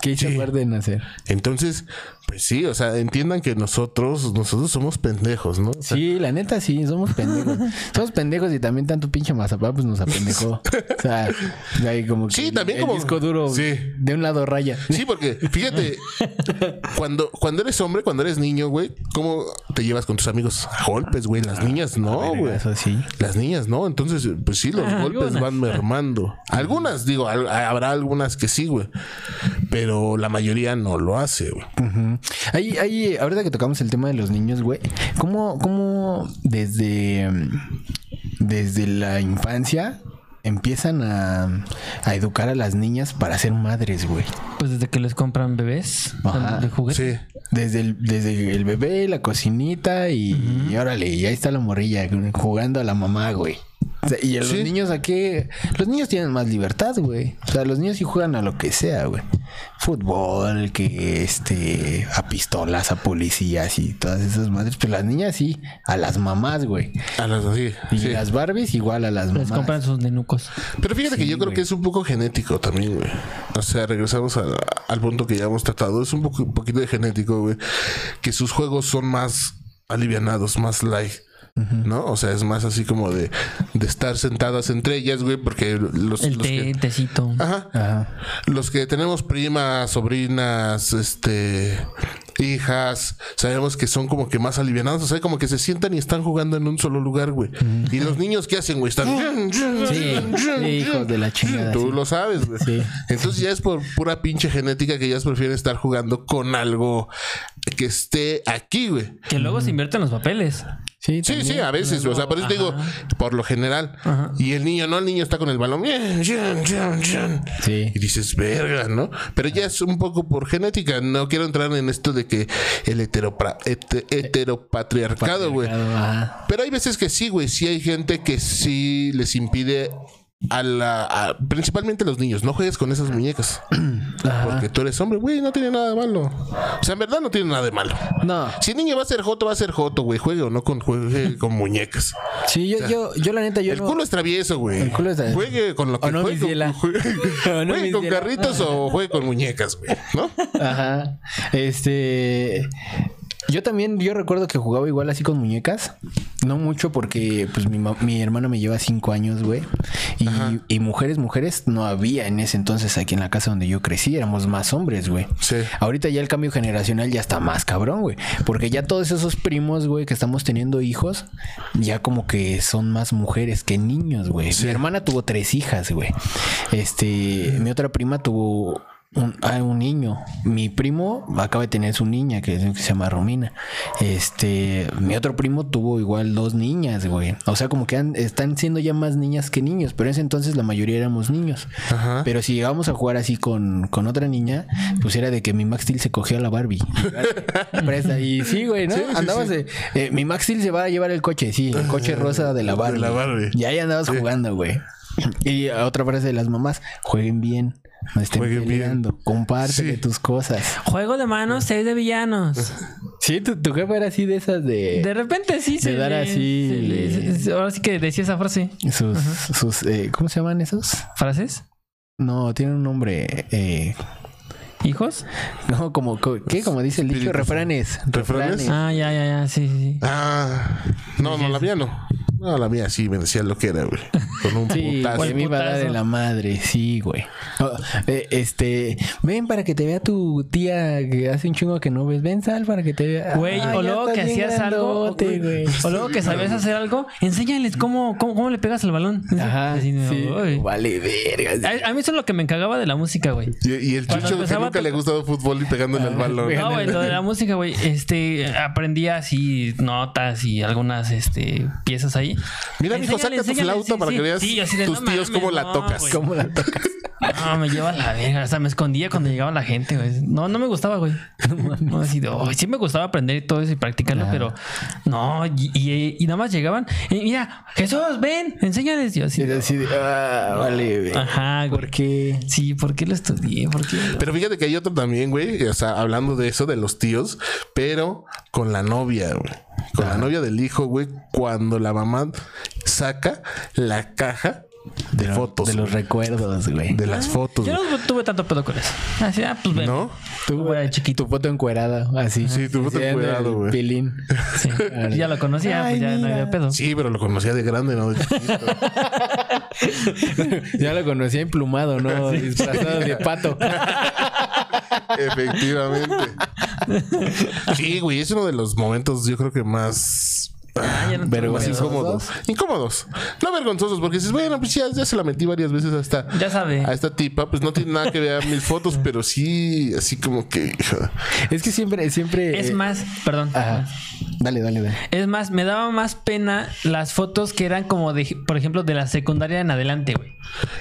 Speaker 4: ¿Qué hice
Speaker 3: Sí.
Speaker 4: de nacer?
Speaker 3: Entonces, pues sí, o sea, entiendan que nosotros, nosotros somos pendejos, ¿no? O sea,
Speaker 4: Sí, la neta sí, somos pendejos. [laughs] somos pendejos y también tanto pinche mazapá pues nos apendejó. O sea, hay como que
Speaker 3: Sí, también
Speaker 4: el
Speaker 3: como-
Speaker 4: disco duro
Speaker 3: Sí.
Speaker 4: de un lado raya.
Speaker 3: Sí, porque fíjate, [laughs] cuando, cuando eres hombre, cuando eres niño, güey, ¿cómo te llevas con tus amigos? A golpes, güey. Las niñas no, güey.
Speaker 4: Eso sí.
Speaker 3: Las niñas no. Entonces, pues sí, los
Speaker 5: Ah,
Speaker 3: golpes
Speaker 5: algunas.
Speaker 3: van mermando. Algunas, digo, al- habrá algunas que sí, güey. Pero la mayoría no lo hace, güey.
Speaker 4: Ahí, ahí, ahorita que tocamos el tema de los niños, güey, ¿cómo, cómo desde, desde la infancia empiezan a, a educar a las niñas para ser madres, güey?
Speaker 5: Pues desde que les compran bebés
Speaker 4: Ajá.
Speaker 5: de juguete.
Speaker 3: Sí.
Speaker 4: Desde el, desde el bebé, la cocinita y, y órale, y ahí está la morrilla jugando a la mamá, güey. O sea, y a los
Speaker 3: Sí.
Speaker 4: niños aquí, los niños tienen más libertad, güey. O sea, los niños sí juegan a lo que sea, güey. Fútbol, que este, a pistolas, a policías y todas esas madres. Pero las niñas sí, a las mamás, güey.
Speaker 3: A las así.
Speaker 4: Y
Speaker 3: sí.
Speaker 4: las Barbies igual a las
Speaker 5: Les
Speaker 4: mamás.
Speaker 5: compran sus nenucos.
Speaker 3: Pero fíjate que yo creo que es un poco genético también, güey. O sea, regresamos a- al punto que ya hemos tratado. Es un, poco, un poquito de genético, güey. Que sus juegos son más alivianados, más light. ¿No? O sea, es más así como de, de estar sentadas entre ellas, güey, porque los,
Speaker 5: El
Speaker 3: los
Speaker 5: té,
Speaker 3: que-
Speaker 5: el tecito.
Speaker 3: Ajá.
Speaker 4: Ajá.
Speaker 3: Los que tenemos primas, sobrinas, este, hijas, sabemos que son como que más alivianados, o sea, como que se sientan y están jugando en un solo lugar, güey. Y los niños, ¿qué hacen, güey? Están...
Speaker 4: Sí, [laughs] sí, hijos de la chingada.
Speaker 3: Tú
Speaker 4: sí.
Speaker 3: lo sabes, güey.
Speaker 4: Sí.
Speaker 3: Entonces ya es por pura pinche genética que ellas prefieren estar jugando con algo que esté aquí, güey.
Speaker 5: Que luego se invierten los papeles.
Speaker 4: Sí,
Speaker 3: Sí, sí, a veces, o sea, por eso te digo, por lo general.
Speaker 5: Ajá.
Speaker 3: Y el niño, no, el niño está con el balón.
Speaker 4: Sí.
Speaker 3: Y dices, verga, ¿no? Pero ya es un poco por genética. No quiero entrar en esto de que el heteropra- hete- heteropatriarcado, güey. Pero hay veces que sí, güey. Sí hay gente que sí les impide a la... a- principalmente los niños. No juegues con esas muñecas. [clears throat] Porque tú eres hombre, güey. No tiene nada de malo. O sea, en verdad no tiene nada de malo.
Speaker 4: No.
Speaker 3: Si el niño va a ser joto, va a ser joto, güey. Juegue o no con, juegue con muñecas.
Speaker 4: Sí, yo, yo, yo la neta, yo
Speaker 3: El
Speaker 4: no-
Speaker 3: culo es travieso, güey.
Speaker 4: El culo es travieso.
Speaker 3: Juegue con lo que [laughs]
Speaker 4: O no,
Speaker 3: juegue,
Speaker 4: ciela.
Speaker 3: juegue,
Speaker 4: O no,
Speaker 3: juegue
Speaker 4: mi
Speaker 3: con carritos o juegue con muñecas, güey. ¿No?
Speaker 4: Ajá. Este. Yo también, yo recuerdo que jugaba igual así con muñecas. No mucho porque pues mi, mi hermano me lleva cinco años, güey. Y, y mujeres, mujeres no había en ese entonces aquí en la casa donde yo crecí. Éramos más hombres, güey.
Speaker 3: Sí.
Speaker 4: Ahorita ya el cambio generacional ya está más cabrón, güey. Porque ya todos esos primos, güey, que estamos teniendo hijos, ya como que son más mujeres que niños, güey. Mi hermana tuvo tres hijas, güey. Este, mi otra prima tuvo un, ah, un niño. Mi primo acaba de tener su niña, que, que se llama Romina. Este, mi otro primo tuvo igual dos niñas, güey. O sea, como que han- están siendo ya más niñas que niños, pero en ese entonces la mayoría éramos niños.
Speaker 3: Ajá.
Speaker 4: Pero si llegábamos a jugar así con, con otra niña, pues era de que mi Max Steel se cogió a la Barbie. [laughs] Presta. Y sí, güey, ¿no?
Speaker 3: Sí, sí,
Speaker 4: andabas
Speaker 3: sí.
Speaker 4: de. eh, mi Max Steel se va a llevar el coche, sí, el coche rosa de la
Speaker 3: De
Speaker 4: Barbie.
Speaker 3: la Barbie.
Speaker 4: Y ahí andabas jugando, güey. Y otra frase de las mamás: jueguen bien. No estén
Speaker 3: Jueguen bien.
Speaker 4: peleando. Compártele
Speaker 3: Sí.
Speaker 4: tus cosas.
Speaker 5: Juego de manos, seis de villanos.
Speaker 4: Sí, tu, tu jefa era así de esas de.
Speaker 5: De repente sí se
Speaker 4: De dar
Speaker 5: le-
Speaker 4: así-
Speaker 5: se le- se- ahora sí que decía esa frase.
Speaker 4: sus. sus eh, ¿Cómo se llaman esos?
Speaker 5: ¿Frases?
Speaker 4: No, tienen un nombre. Eh,
Speaker 5: hijos.
Speaker 4: No, como, co- ¿qué? Como dice el dicho, refranes.
Speaker 3: ¿Refranes?
Speaker 5: Ah, ya, ya, ya, sí, sí, sí.
Speaker 3: Ah, no, no, la mía no. No, la mía sí me decía lo que era, güey. Con un [laughs]
Speaker 4: Sí,
Speaker 3: putazo.
Speaker 4: que me iba a dar en la madre, sí, güey. Oh, eh, este, ven para que te vea tu tía que hace un chingo que no ves. Ven, sal para que te vea.
Speaker 5: Güey,
Speaker 4: Ah,
Speaker 5: o luego que hacías algo,
Speaker 4: grandote, güey.
Speaker 5: o luego que sabías hacer algo, enséñales cómo, cómo, cómo le pegas al balón.
Speaker 4: Ajá, [laughs]
Speaker 5: Así, no,
Speaker 4: sí.
Speaker 5: uy.
Speaker 4: Vale, verga.
Speaker 5: A, a mí eso es lo que me encagaba de la música, güey.
Speaker 3: Y, y el
Speaker 5: Cuando
Speaker 3: chucho que nunca le ha gustado fútbol y pegándole al balón.
Speaker 4: güey.
Speaker 5: No, güey, lo de la música, güey. Este, aprendía así notas y algunas, este, piezas ahí.
Speaker 3: Mira, mijo, saca tu flauta
Speaker 5: sí,
Speaker 3: para
Speaker 5: sí.
Speaker 3: que veas
Speaker 5: Sí, así de,
Speaker 3: tus
Speaker 5: no
Speaker 3: tíos cómo la tocas.
Speaker 5: güey.
Speaker 4: ¿Cómo la tocas?
Speaker 5: No, me lleva la verga. O sea, me escondía cuando llegaba la gente, güey. No, no me gustaba, güey. No, así de, "Ay, sí me gustaba aprender todo eso y practicarlo, pero no. Y, y- y nada más llegaban. y mira, Jesús, ven, enséñales. Yo así.
Speaker 4: Y así de, ah, vale, verga.
Speaker 5: Ajá, güey.
Speaker 4: ¿Por qué?
Speaker 5: Sí, ¿por qué lo estudié? ¿Por qué?
Speaker 3: Pero fíjate que hay otro también, güey. O sea, hablando de eso, de los tíos, pero con la novia, güey. Con la novia del hijo, güey. Cuando la mamá saca la caja de,
Speaker 4: lo-
Speaker 3: fotos.
Speaker 4: De los
Speaker 3: güey.
Speaker 4: recuerdos, güey.
Speaker 3: De las fotos,
Speaker 5: Yo
Speaker 3: güey.
Speaker 5: no tuve tanto pedo con eso. Así, ah, pues ven.
Speaker 3: ¿No?
Speaker 4: Tú,
Speaker 5: Como era chiquito.
Speaker 4: Tu foto encuerada, así.
Speaker 3: Sí, tu foto
Speaker 4: el
Speaker 3: güey.
Speaker 4: Pilín.
Speaker 5: Sí. [laughs] Ya lo conocía,
Speaker 4: Ay,
Speaker 5: pues ya no había pedo.
Speaker 3: Sí, pero lo conocía de grande, ¿no? De chiquito. [laughs]
Speaker 4: ya lo conocía emplumado, ¿no? [laughs] Disfrazado de pato. [laughs]
Speaker 3: Efectivamente. Sí, güey, es uno de los momentos, yo creo que más.
Speaker 5: Ah, ya no
Speaker 3: incómodos. Incómodos. No vergonzosos, porque dices, bueno, pues ya, ya se la metí varias veces a esta,
Speaker 5: Ya sabe.
Speaker 3: a esta tipa. Pues no tiene nada que ver mis fotos, [laughs] pero sí, así como que.
Speaker 4: Es que siempre, siempre.
Speaker 5: Es
Speaker 4: eh,
Speaker 5: más, perdón.
Speaker 4: Ajá. Dale, dale, dale.
Speaker 5: Es más, me daba más pena las fotos que eran como de, por ejemplo, de la secundaria en adelante, güey.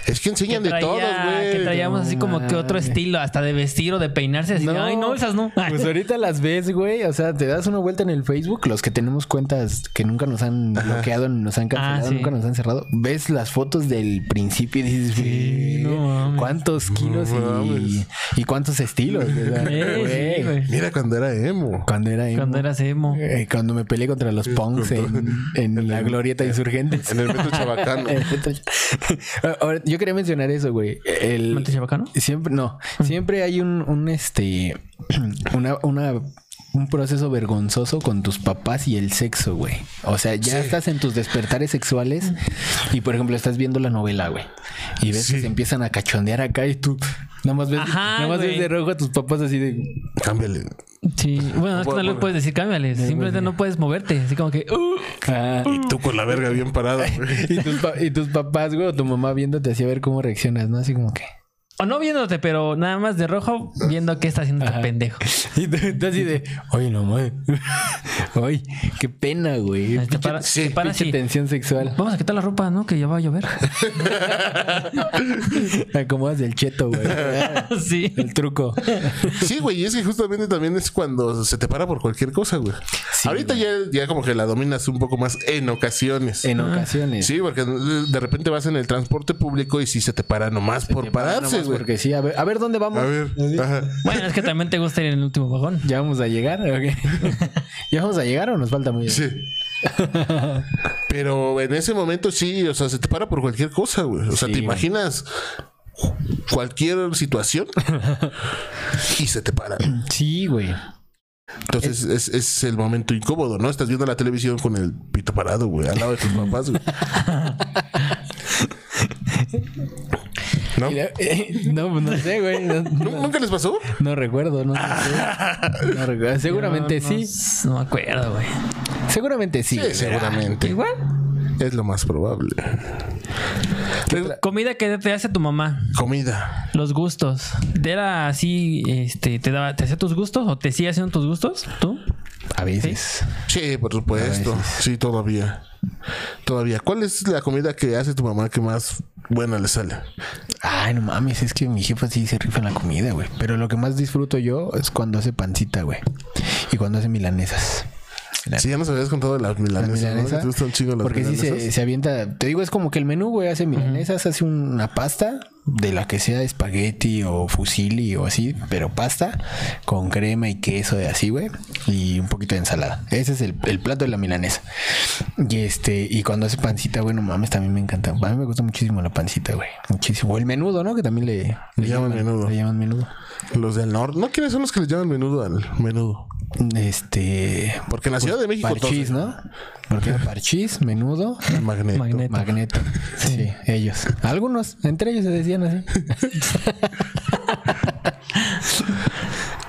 Speaker 3: Es que enseñan
Speaker 5: Que
Speaker 3: de todos, güey.
Speaker 5: Que traíamos así como que otro estilo, hasta de vestir o de peinarse. Así, ay, no, esas no.
Speaker 4: Pues ahorita las ves, güey. O sea, te das una vuelta en el Facebook, los que tenemos cuentas que nunca nos han bloqueado, ni nos han cancelado,
Speaker 5: Ah, sí.
Speaker 4: nunca nos han cerrado. Ves las fotos del principio y dices, güey,
Speaker 5: no
Speaker 4: cuántos kilos
Speaker 3: No
Speaker 4: y, y cuántos estilos. [laughs]
Speaker 5: sí, güey.
Speaker 3: Mira cuando era emo.
Speaker 4: Cuando era emo.
Speaker 5: Cuando eras emo.
Speaker 4: Eh, cuando me peleé contra los punks [laughs] en, en la glorieta insurgentes.
Speaker 3: En el metro chabacano. [laughs]
Speaker 4: Ahora, yo quería mencionar eso, güey. El,
Speaker 5: ¿Monte Chabacano?
Speaker 4: Siempre, no. Siempre hay un, un este, [clears throat] una, una, un proceso vergonzoso con tus papás y el sexo, güey. O sea, ya
Speaker 3: Sí.
Speaker 4: estás en tus despertares sexuales y, por ejemplo, estás viendo la novela, güey. Y ves que se empiezan a cachondear acá y tú nada más ves,
Speaker 5: Ajá,
Speaker 4: nada más ves de rojo a tus papás así de...
Speaker 3: Cámbiale.
Speaker 5: Sí. Bueno, es que no le puedes decir cámbiale. Simplemente no puedes moverte. Así como que. "Uh".
Speaker 4: Ah,
Speaker 3: Y tú con la verga bien parada, güey. [laughs]
Speaker 4: y, tus y tus papás, güey, o tu mamá viéndote así a ver cómo reaccionas, ¿no? Así como que...
Speaker 5: O no viéndote, pero nada más de rojo, viendo qué está haciendo este pendejo. [laughs]
Speaker 4: Y tú, tú así de, oye, no mames. [laughs] Oye, qué pena, güey.
Speaker 5: Te para,
Speaker 3: sí,
Speaker 5: para
Speaker 4: tensión sexual.
Speaker 5: Vamos a quitar la ropa, ¿no? Que ya va a llover. [laughs]
Speaker 4: Acomodas el cheto, güey.
Speaker 5: sí.
Speaker 4: El truco.
Speaker 3: Sí, güey, y es que justamente también es cuando se te para por cualquier cosa, güey. Ahorita ya, ya como que la dominas un poco más en ocasiones.
Speaker 4: En ocasiones.
Speaker 3: Sí, porque de repente vas en el transporte público y sí se te para nomás por
Speaker 4: Te paran
Speaker 3: pararse,
Speaker 4: nomás
Speaker 3: güey.
Speaker 4: Porque sí, a ver, a ver dónde vamos.
Speaker 3: A ver, ajá.
Speaker 5: Bueno, es que también te gusta ir en el último vagón.
Speaker 4: ¿Ya vamos a llegar? Ok. [laughs] ¿Ya vamos a llegar o nos falta muy
Speaker 3: Sí. [laughs] Pero en ese momento sí, o sea, se te para por cualquier cosa, güey. O sea,
Speaker 4: Sí,
Speaker 3: te imaginas cualquier situación y se te para.
Speaker 4: Sí, güey.
Speaker 3: Entonces es, es el momento incómodo, ¿no? Estás viendo la televisión con el pito parado, güey, al lado de tus [laughs] papás, güey. ¿No?
Speaker 4: Mira, eh, [laughs] no, pues no sé, güey. No, [laughs]
Speaker 3: ¿Nu-
Speaker 4: no-
Speaker 3: ¿Nunca les pasó?
Speaker 4: no recuerdo, no, sé. [laughs] No recuerdo. Seguramente
Speaker 5: No, no,
Speaker 4: sí.
Speaker 5: No me acuerdo, güey.
Speaker 4: Seguramente sí.
Speaker 3: Sí, seguramente.
Speaker 5: Igual.
Speaker 3: Es lo más probable.
Speaker 5: Comida que te hace tu mamá.
Speaker 3: Comida.
Speaker 5: Los gustos. ¿Era así, este, te daba, te hacía tus gustos o te sigue haciendo tus gustos? ¿Tú?
Speaker 4: A veces.
Speaker 3: Sí, por supuesto. Sí, todavía. Todavía. ¿Cuál es la comida que hace tu mamá que más buena le sale?
Speaker 4: Ay, no mames, es que mi jefa sí se rifa en la comida, güey. Pero lo que más disfruto yo es cuando hace pancita, güey. Y cuando hace milanesas. La
Speaker 3: Sí, ya nos habías contado de las
Speaker 4: la
Speaker 3: milanesas. ¿no? te gustan un chingo las
Speaker 4: Porque sí se,
Speaker 3: milanesas.
Speaker 4: se avienta. Te digo, es como que el menú, güey, hace milanesas, hace una pasta de la que sea espagueti o fusilli o así, pero pasta con crema y queso de así, güey, y un poquito de ensalada. Ese es el, el plato de la milanesa. Y este, y cuando hace pancita, bueno, mames, también me encanta. A mí me gusta muchísimo la pancita, güey. Muchísimo. O el menudo, ¿no? Que también le,
Speaker 3: Le llaman menudo.
Speaker 4: Le llaman menudo.
Speaker 3: Los del norte. ¿No quiénes son los que le llaman menudo al menudo?
Speaker 4: Este.
Speaker 3: Porque en la Ciudad de México
Speaker 4: Parchís, ¿no? Porque era parchís, menudo,
Speaker 3: Magneto.
Speaker 5: Magneto.
Speaker 4: magneto. Sí, ellos. Algunos, entre ellos se decían así.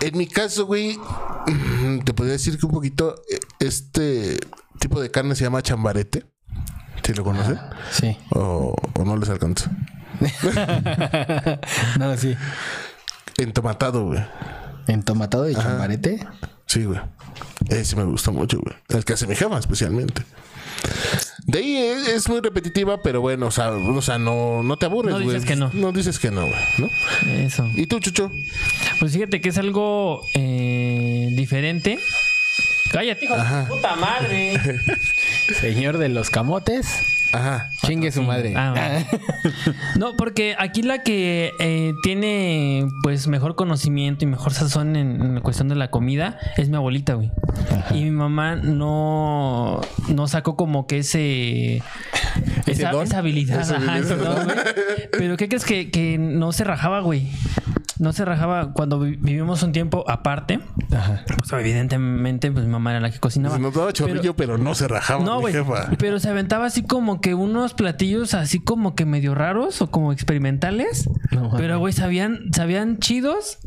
Speaker 3: En mi caso, güey, [clears throat] te podría decir que un poquito eh, este tipo de carne se llama chambarete. ¿Sí lo conocen?
Speaker 4: Sí.
Speaker 3: O, o no les alcanza. [laughs]
Speaker 4: no, sí.
Speaker 3: Entomatado, güey.
Speaker 4: Entomatado de chambarete.
Speaker 3: Sí, güey. Ese me gusta mucho, güey. El que hace mi jefa, especialmente. De ahí es, es muy repetitiva, pero bueno, o sea, o sea no, no te aburres,
Speaker 5: No
Speaker 3: güey.
Speaker 5: dices que no.
Speaker 3: No dices que no, güey, ¿no?
Speaker 5: Eso.
Speaker 3: ¿Y tú, Chucho?
Speaker 5: Pues fíjate que es algo eh, diferente. Cállate, hijo de tu puta madre. [laughs]
Speaker 4: Señor de los camotes.
Speaker 3: Ajá.
Speaker 4: Chingue su madre.
Speaker 5: Ah. [laughs] No, porque aquí la que eh, tiene pues mejor conocimiento y mejor sazón en, en la cuestión de la comida es mi abuelita, güey. Y mi mamá no, no sacó como que ese...
Speaker 4: ¿Ese
Speaker 5: esa,
Speaker 4: don?
Speaker 5: esa habilidad.
Speaker 3: Esa
Speaker 5: ajá, ese
Speaker 3: habilidad.
Speaker 5: don, güey. Pero ¿qué crees que, que no se rajaba, güey? No se rajaba cuando vi- vivimos un tiempo aparte.
Speaker 4: Ajá.
Speaker 5: Pues evidentemente, pues mi mamá era la que cocinaba.
Speaker 3: Se nos daba chorrillo, pero, no se rajaba,
Speaker 5: No, güey. Pero se aventaba así como que unos platillos así como que medio raros o como experimentales.
Speaker 4: No,
Speaker 5: pero, güey, sabían, sabían chidos.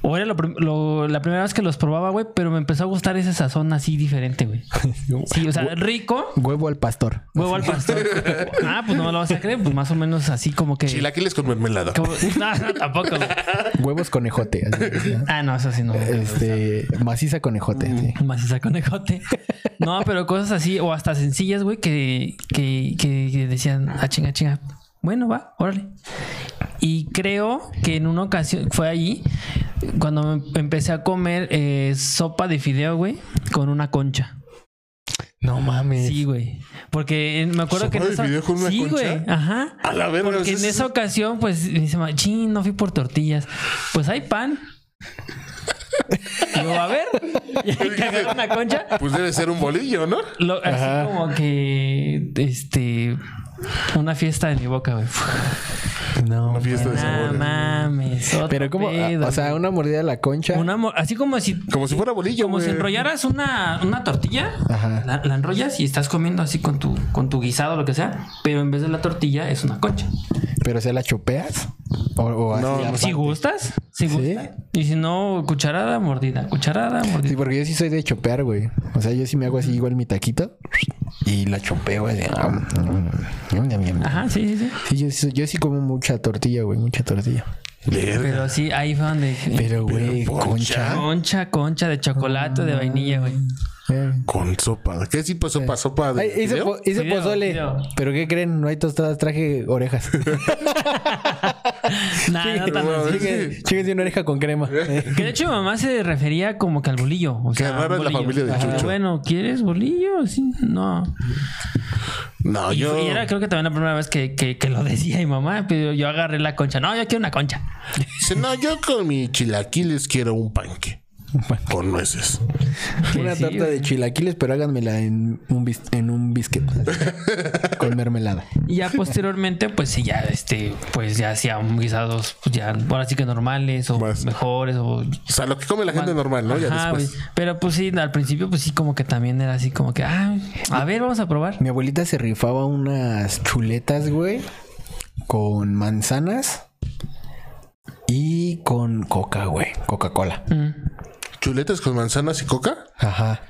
Speaker 5: O era lo lo- la primera vez que los probaba, güey, pero me empezó a gustar ese sazón así diferente, güey. [laughs] Sí, o sea, rico.
Speaker 4: Huevo al pastor.
Speaker 5: Huevo al pastor. [laughs] ah, pues no me lo vas a creer. Pues más o menos así como que.
Speaker 3: Chilaquiles con mermelada.
Speaker 5: como- [laughs] no, no, tampoco. güey.
Speaker 4: Huevos conejote. así, ¿no?
Speaker 5: Ah, no, eso sí no.
Speaker 4: Este, maciza conejote. sí.
Speaker 5: Maciza conejote. No, pero cosas así, o hasta sencillas, güey, que, que, que, que decían, ah, chinga, chinga. Bueno, va, órale. Y creo que en una ocasión, fue allí, cuando me empecé a comer eh, sopa de fideo, güey, con una concha.
Speaker 4: No mames.
Speaker 5: Sí, güey. Porque eh, me acuerdo que en
Speaker 3: ¿Sopa de
Speaker 5: esa...
Speaker 3: fideo con una
Speaker 5: sí,
Speaker 3: concha?
Speaker 5: güey. Ajá.
Speaker 3: A la verga.
Speaker 5: Porque en
Speaker 3: es-
Speaker 5: esa ocasión, pues, dice, "Ma, chin, no fui por tortillas. Pues hay pan. Digo, a ver. [laughs] Y agarrar una concha.
Speaker 3: Pues debe ser un bolillo, ¿no?
Speaker 5: Lo- así como que, este, una fiesta en mi boca, güey.
Speaker 4: No.
Speaker 3: Una fiesta de
Speaker 5: No
Speaker 3: sabores.
Speaker 5: mames. otro
Speaker 4: Pero como,
Speaker 5: pedo,
Speaker 4: o sea, una mordida a la concha.
Speaker 5: Una así como si,
Speaker 3: Como si fuera bolillo,
Speaker 5: como si enrollaras una, una tortilla,
Speaker 4: Ajá.
Speaker 5: la, la enrollas y estás comiendo así con tu, con tu guisado, lo que sea, pero en vez de la tortilla es una concha.
Speaker 4: Pero se la chopeas. O, o así
Speaker 3: No.
Speaker 5: Si gustas, si
Speaker 4: ¿Sí?
Speaker 5: gustas. Y si no, cucharada, mordida, cucharada, mordida.
Speaker 4: Sí, porque yo sí soy de chopear, güey. O sea, yo sí me hago así igual mi taquito y la chopeo, güey.
Speaker 5: Ajá, sí, sí, sí.
Speaker 4: Sí, yo, sí- yo sí como mucha tortilla, güey, mucha tortilla.
Speaker 3: Verga.
Speaker 5: Pero sí, ahí fue donde...
Speaker 4: Pero, güey, concha.
Speaker 5: Concha, concha de chocolate, de vainilla, güey.
Speaker 4: Eh.
Speaker 3: Con sopa. ¿Qué tipo de sopa? ¿Sopa de
Speaker 4: Ay, hice, po- pozole. Pero ¿qué creen? No hay tostadas, traje orejas. [laughs] [laughs]
Speaker 5: Nah, no tan.
Speaker 4: Chingue- Chinguense una oreja con crema. [laughs]
Speaker 5: Que de hecho mi mamá se refería como que al bolillo. O sea,
Speaker 3: rara la familia de
Speaker 5: Ajá.
Speaker 3: Chucho.
Speaker 5: Bueno, ¿quieres bolillo? Sí, no.
Speaker 3: No,
Speaker 5: Y,
Speaker 3: yo.
Speaker 5: y era creo que también la primera vez que, que, que lo decía mi mamá, pero yo agarré la concha. No, yo quiero una concha.
Speaker 3: Dice, no, yo con mi chilaquiles quiero un panque. Con nueces.
Speaker 4: Una
Speaker 5: sí, güey.
Speaker 4: de chilaquiles, pero háganmela en un, bis- en un biscuit. [laughs] con mermelada.
Speaker 5: Y ya posteriormente, pues sí, ya este, pues ya hacía guisados, pues ya, ahora sí que normales o
Speaker 3: Más.
Speaker 5: mejores o
Speaker 3: O sea, lo que come la gente normal, ¿no? Ya
Speaker 5: Ajá,
Speaker 3: después.
Speaker 5: güey. Pero pues sí, al principio, pues sí, como que también era así como que, ah, a ver, vamos a probar.
Speaker 4: Mi abuelita se rifaba unas chuletas, güey, con manzanas y con coca, güey. Coca-Cola.
Speaker 5: Mm.
Speaker 3: Chuletas con manzanas y coca.
Speaker 4: Ajá.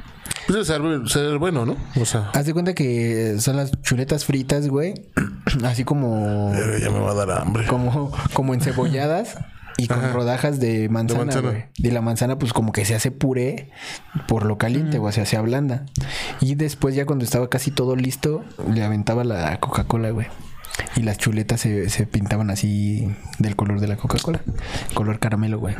Speaker 3: Pues debe ser, bueno, ¿no? O sea,
Speaker 4: Haz de cuenta que son las chuletas fritas, güey. [clears throat] Así como,
Speaker 3: ya me va a dar hambre.
Speaker 4: como, como encebolladas y con
Speaker 3: Ajá.
Speaker 4: rodajas de manzana,
Speaker 3: manzana.
Speaker 4: güey. Y la manzana, pues como que se hace puré por lo caliente, o sea, se ablanda. Y después, ya cuando estaba casi todo listo, le aventaba la Coca-Cola, güey. Y las chuletas se, se pintaban así del color de la Coca-Cola. Color caramelo, güey.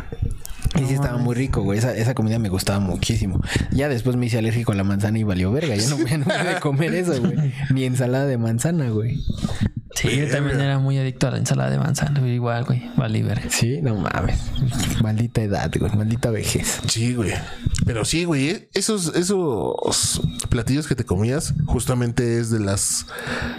Speaker 4: Y sí estaba muy rico, güey. Esa, esa comida me gustaba muchísimo. Ya después me hice alérgico a la manzana y valió verga. Ya no, ya no pude comer eso, güey. [laughs] Ni ensalada de manzana, güey.
Speaker 5: Sí, yo también era muy adicto a la ensalada de manzana. güey, Igual, güey. Vale, verga.
Speaker 4: Sí, no mames. Maldita edad, güey. Maldita vejez.
Speaker 3: Sí, güey. Pero sí, güey. eh, Esos, esos platillos que te comías justamente es de las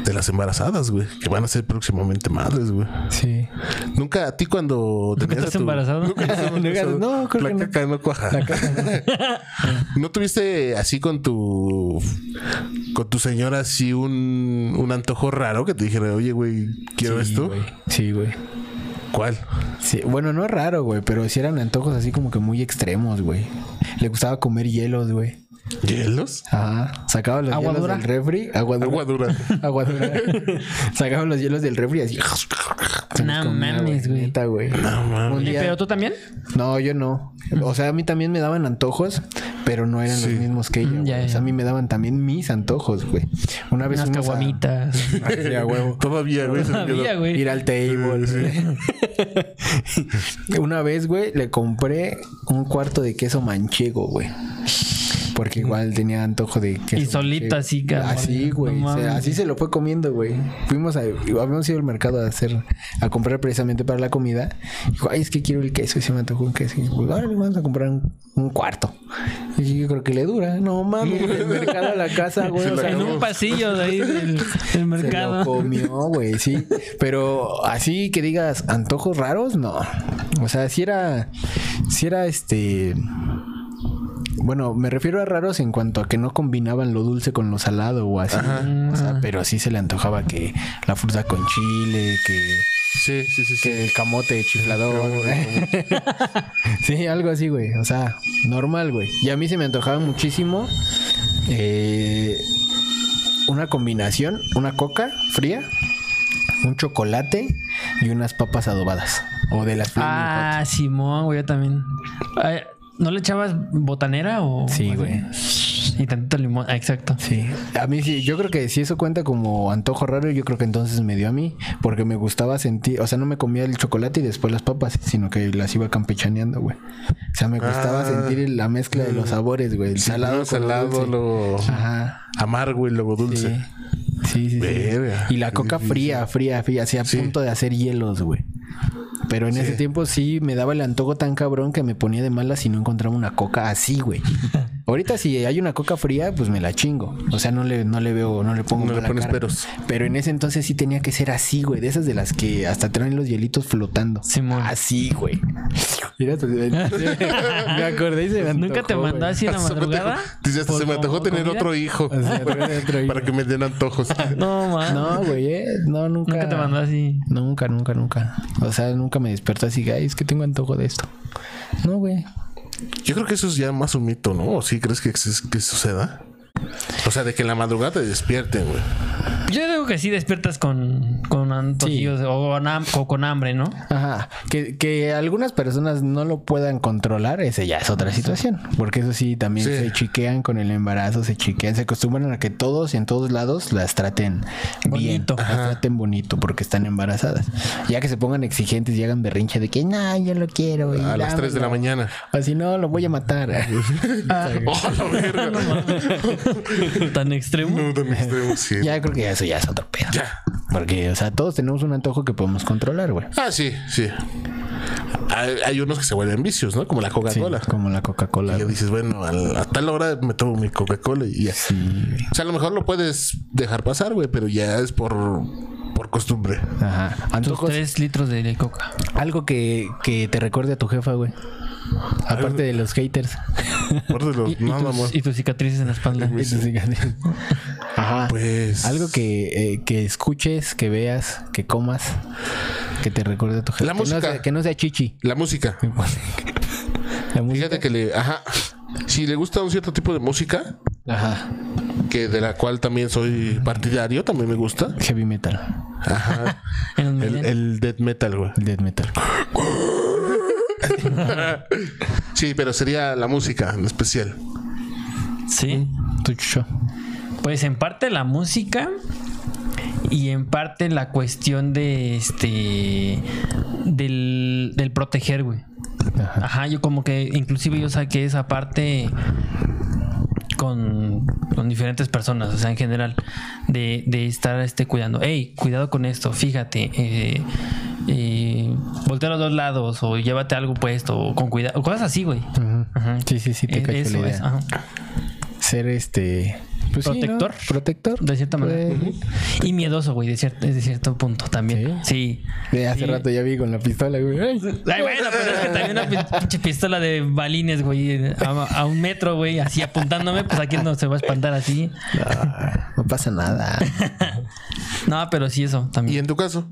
Speaker 3: de las embarazadas, güey. Que van a ser próximamente madres, güey.
Speaker 4: Sí.
Speaker 3: Nunca a ti cuando tenías a [laughs]
Speaker 5: estás embarazado?
Speaker 3: Nunca estás embarazado.
Speaker 4: No, creo
Speaker 3: La
Speaker 4: que no.
Speaker 3: caca no cuaja. [laughs] ¿No tuviste así con tu con tu señora así un, un antojo raro que te dijera, oye, güey, quiero
Speaker 4: Sí,
Speaker 3: esto?
Speaker 4: güey. Sí, güey.
Speaker 3: ¿Cuál?
Speaker 4: Sí, bueno, no es raro, güey, pero sí eran antojos así como que muy extremos, güey. Le gustaba comer hielos, güey.
Speaker 3: ¿Hielos?
Speaker 4: Ajá. Sacaba los
Speaker 5: ¿Agua
Speaker 4: hielos
Speaker 5: dura?
Speaker 4: del refri. Agua dura.
Speaker 3: Agua dura. [laughs]
Speaker 4: Agua dura. Sacaba los hielos del refri y así.
Speaker 5: No mames, güey.
Speaker 4: Neta, güey. Un
Speaker 5: Oye,
Speaker 4: día-
Speaker 5: ¿Pero tú también?
Speaker 4: No, yo no. O sea, a mí también me daban antojos, pero no eran los mismos que ella.
Speaker 5: Mm, ya.
Speaker 4: O sea, a mí me daban también mis antojos, güey. Una vez
Speaker 5: Unas caguamitas. [laughs]
Speaker 4: A huevo.
Speaker 3: Todavía, güey.
Speaker 5: Todavía, güey.
Speaker 4: Ir al table. [laughs] Una vez, güey, le compré un cuarto de queso manchego, güey. Porque igual tenía antojo de queso.
Speaker 5: Y solito
Speaker 4: manchego.
Speaker 5: así, cabrón.
Speaker 4: Así, güey.
Speaker 5: No
Speaker 4: así se lo fue comiendo, güey. Fuimos a... Habíamos ido al mercado a hacer... A comprar precisamente para la comida. Dijo, ay, es que quiero el queso. Y se me antojó un queso. Y pues, órale, vamos a comprar un, un cuarto. Y yo creo que le dura. No mames, del [laughs] mercado a la casa, güey. O sea,
Speaker 5: En un pasillo de ahí del, del
Speaker 4: se lo
Speaker 5: mercado.
Speaker 4: comió, güey, sí. Pero así que digas antojos raros, no. O sea, si era. Si era este. Bueno, me refiero a raros en cuanto a que no combinaban lo dulce con lo salado o así. O sea, pero sí se le antojaba que la fruta con chile, que,
Speaker 3: Sí, sí, sí, sí.
Speaker 4: que el camote chiflador. [laughs] sí, algo así, güey. O sea, normal, güey. Y a mí se me antojaba muchísimo eh, una combinación, una coca fría, un chocolate y unas papas adobadas. O de las
Speaker 5: Ah, Simón, güey, yo también. Ay, ¿No le echabas botanera o...?
Speaker 4: Sí, güey.
Speaker 5: Y tantito limón. Ah, exacto.
Speaker 4: Sí, a mí sí, yo creo que si eso cuenta como antojo raro, yo creo que entonces me dio a mí, porque me gustaba sentir, o sea, no me comía el chocolate y después las papas, sino que las iba campechaneando, güey. O sea, me gustaba
Speaker 3: Ah.
Speaker 4: sentir la mezcla de los sabores, güey, el
Speaker 3: Sí,
Speaker 4: salado,
Speaker 3: salado,
Speaker 4: Ajá.
Speaker 3: amargo y luego dulce.
Speaker 4: Sí. Sí, sí, sí. Y la coca fría, fría, fría, así a
Speaker 3: Sí.
Speaker 4: punto de hacer hielos, güey. Pero en ese tiempo sí me daba el antojo tan cabrón que me ponía de malas si no encontraba una coca así, güey. [laughs] Ahorita si hay una coca fría, pues me la chingo. O sea, no le, no le veo, no le pongo
Speaker 3: No le pones
Speaker 4: cara.
Speaker 3: peros.
Speaker 4: Pero en ese entonces sí tenía que ser así, güey. De esas de las que hasta traen los hielitos flotando.
Speaker 5: Simón.
Speaker 4: Así, güey. Mira, te- [laughs] me acordé y se me
Speaker 5: ¿Nunca te mandó
Speaker 4: güey.
Speaker 5: así en la madrugada?
Speaker 3: Dice, hasta
Speaker 5: ¿Por
Speaker 3: se me antojó tener
Speaker 5: comida?
Speaker 3: otro [laughs] hijo.
Speaker 4: O sea, tener otro hijo.
Speaker 3: para que me den antojos. [laughs]
Speaker 5: No, man.
Speaker 4: No, güey, eh. No, nunca.
Speaker 5: Nunca te mandó así.
Speaker 4: Nunca, nunca, nunca. O sea, nunca me despertó así, ay, es que tengo antojo de esto. No, güey.
Speaker 3: Yo creo que eso es ya más un mito, ¿no? ¿O sí crees que, que suceda? O sea, de que en la madrugada te despierten, güey.
Speaker 5: Yo digo que sí despiertas con, con antojillos o, con ham- o con hambre, ¿no?
Speaker 4: Ajá. Que, que algunas personas no lo puedan controlar, ese ya es otra situación. Porque eso sí, también
Speaker 3: Sí.
Speaker 4: se chiquean con el embarazo, se chiquean, se acostumbran a que todos y en todos lados las traten bien.
Speaker 5: Bonito.
Speaker 4: Las traten bonito porque están embarazadas. Ya que se pongan exigentes y hagan berrinche de que, no, yo lo quiero. y
Speaker 3: A las 3 de la
Speaker 4: dámelo".
Speaker 3: mañana.
Speaker 4: Así no, lo voy a matar.
Speaker 3: ¡Oh, [laughs] la verga! [laughs]
Speaker 5: Tan extremo.
Speaker 3: No, tan extremo, sí.
Speaker 4: ya creo que eso ya es otro pedo.
Speaker 3: Ya.
Speaker 4: Porque, o sea, todos tenemos un antojo que podemos controlar, güey.
Speaker 3: Ah, sí, sí. Hay, hay unos que se vuelven vicios, ¿no? Como la
Speaker 4: Sí,
Speaker 3: Coca-Cola.
Speaker 4: como la Coca-Cola.
Speaker 3: Y dices, bueno, al- a, tal hora me tomo mi Coca-Cola y ya. O sea, a lo mejor lo puedes dejar pasar, güey, pero ya es por, por costumbre.
Speaker 4: Ajá.
Speaker 5: Tus
Speaker 4: Antojos.
Speaker 5: tres litros de coca.
Speaker 4: Algo que, que te recuerde a tu jefa, güey. Aparte de los haters.
Speaker 3: Por de los, [laughs]
Speaker 5: Y, y
Speaker 3: más.
Speaker 5: tus, y tus cicatrices en la espalda.
Speaker 4: Y tus cicatrices. [laughs] Ajá.
Speaker 3: Pues.
Speaker 4: Algo que, eh, que escuches, que veas, que comas, que te recuerde a tu jefa.
Speaker 3: La
Speaker 4: que No
Speaker 3: música.
Speaker 4: sea, que no sea chichi.
Speaker 3: La música. [laughs]
Speaker 4: La música.
Speaker 3: Fíjate que le. Ajá. Si le gusta un cierto tipo de música,
Speaker 4: Ajá.
Speaker 3: que de la cual también soy partidario, también me gusta.
Speaker 4: Heavy metal.
Speaker 3: Ajá. El,
Speaker 5: millennials.
Speaker 3: el death metal, güey.
Speaker 4: El death metal. [laughs]
Speaker 3: Sí, pero sería la música en especial.
Speaker 5: Sí.
Speaker 4: Tu chucho.
Speaker 5: Pues en parte la música y en parte la cuestión de este del, del proteger, güey. Ajá. yo como que inclusive yo saqué esa parte con, con diferentes personas, o sea, en general, de, de estar este, cuidando. Hey, cuidado con esto, fíjate. Eh, eh, voltea a los dos lados o llévate algo puesto o con cuidado. Cosas así, güey. Ajá.
Speaker 4: Sí, sí, sí, te
Speaker 5: Eh,
Speaker 4: cacho
Speaker 5: eso
Speaker 4: la idea.
Speaker 5: es, ajá.
Speaker 4: Ser este... pues sí, ¿no?
Speaker 5: Protector.
Speaker 4: Protector.
Speaker 5: De cierta manera.
Speaker 4: Pues,
Speaker 5: Y miedoso, güey, de cierto, de cierto punto también. Sí.
Speaker 4: de hace
Speaker 5: Sí.
Speaker 4: rato ya vi con la pistola, güey. Ay,
Speaker 5: bueno, pero es que también una pin- pinche pistola de balines, güey, a, a un metro, güey, así apuntándome, pues aquí no se va a espantar así.
Speaker 4: no, no pasa nada. [laughs]
Speaker 5: No, pero sí eso
Speaker 3: ¿Y
Speaker 5: también.
Speaker 3: en tu caso?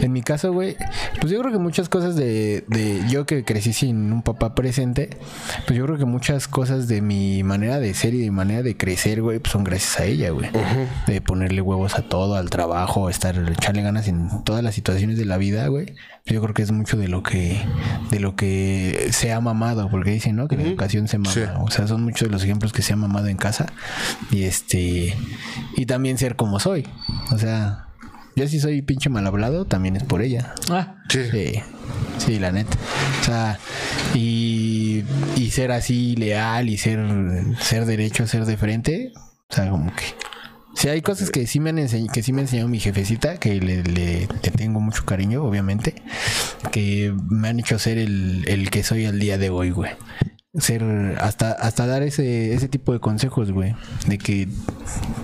Speaker 4: En mi caso, güey, pues yo creo que muchas cosas de, de yo que crecí sin un papá presente, pues yo creo que muchas cosas de mi manera de ser y de mi manera de crecer, güey, pues son gracias a ella, güey. De ponerle huevos a todo, al trabajo, estar, echarle ganas en todas las situaciones de la vida, güey. Yo creo que es mucho de lo que, de lo que se ha mamado, porque dicen, ¿no? Que la educación se mama.
Speaker 3: Sí.
Speaker 4: O sea, son muchos de los ejemplos que se ha mamado en casa. Y este, y también ser como soy. O sea, yo si soy pinche mal hablado, también es por ella.
Speaker 5: Ah,
Speaker 3: Sí.
Speaker 4: Sí, sí, la neta. O sea, y, y ser así leal y ser, ser derecho, ser de frente. O sea, como que. Sí, hay cosas que sí me han enseñado, que sí me ha enseñado mi jefecita, que le, le- le tengo mucho cariño, obviamente, que me han hecho ser el, el que soy al día de hoy, güey. Ser, hasta, hasta dar ese, ese tipo de consejos, güey. De que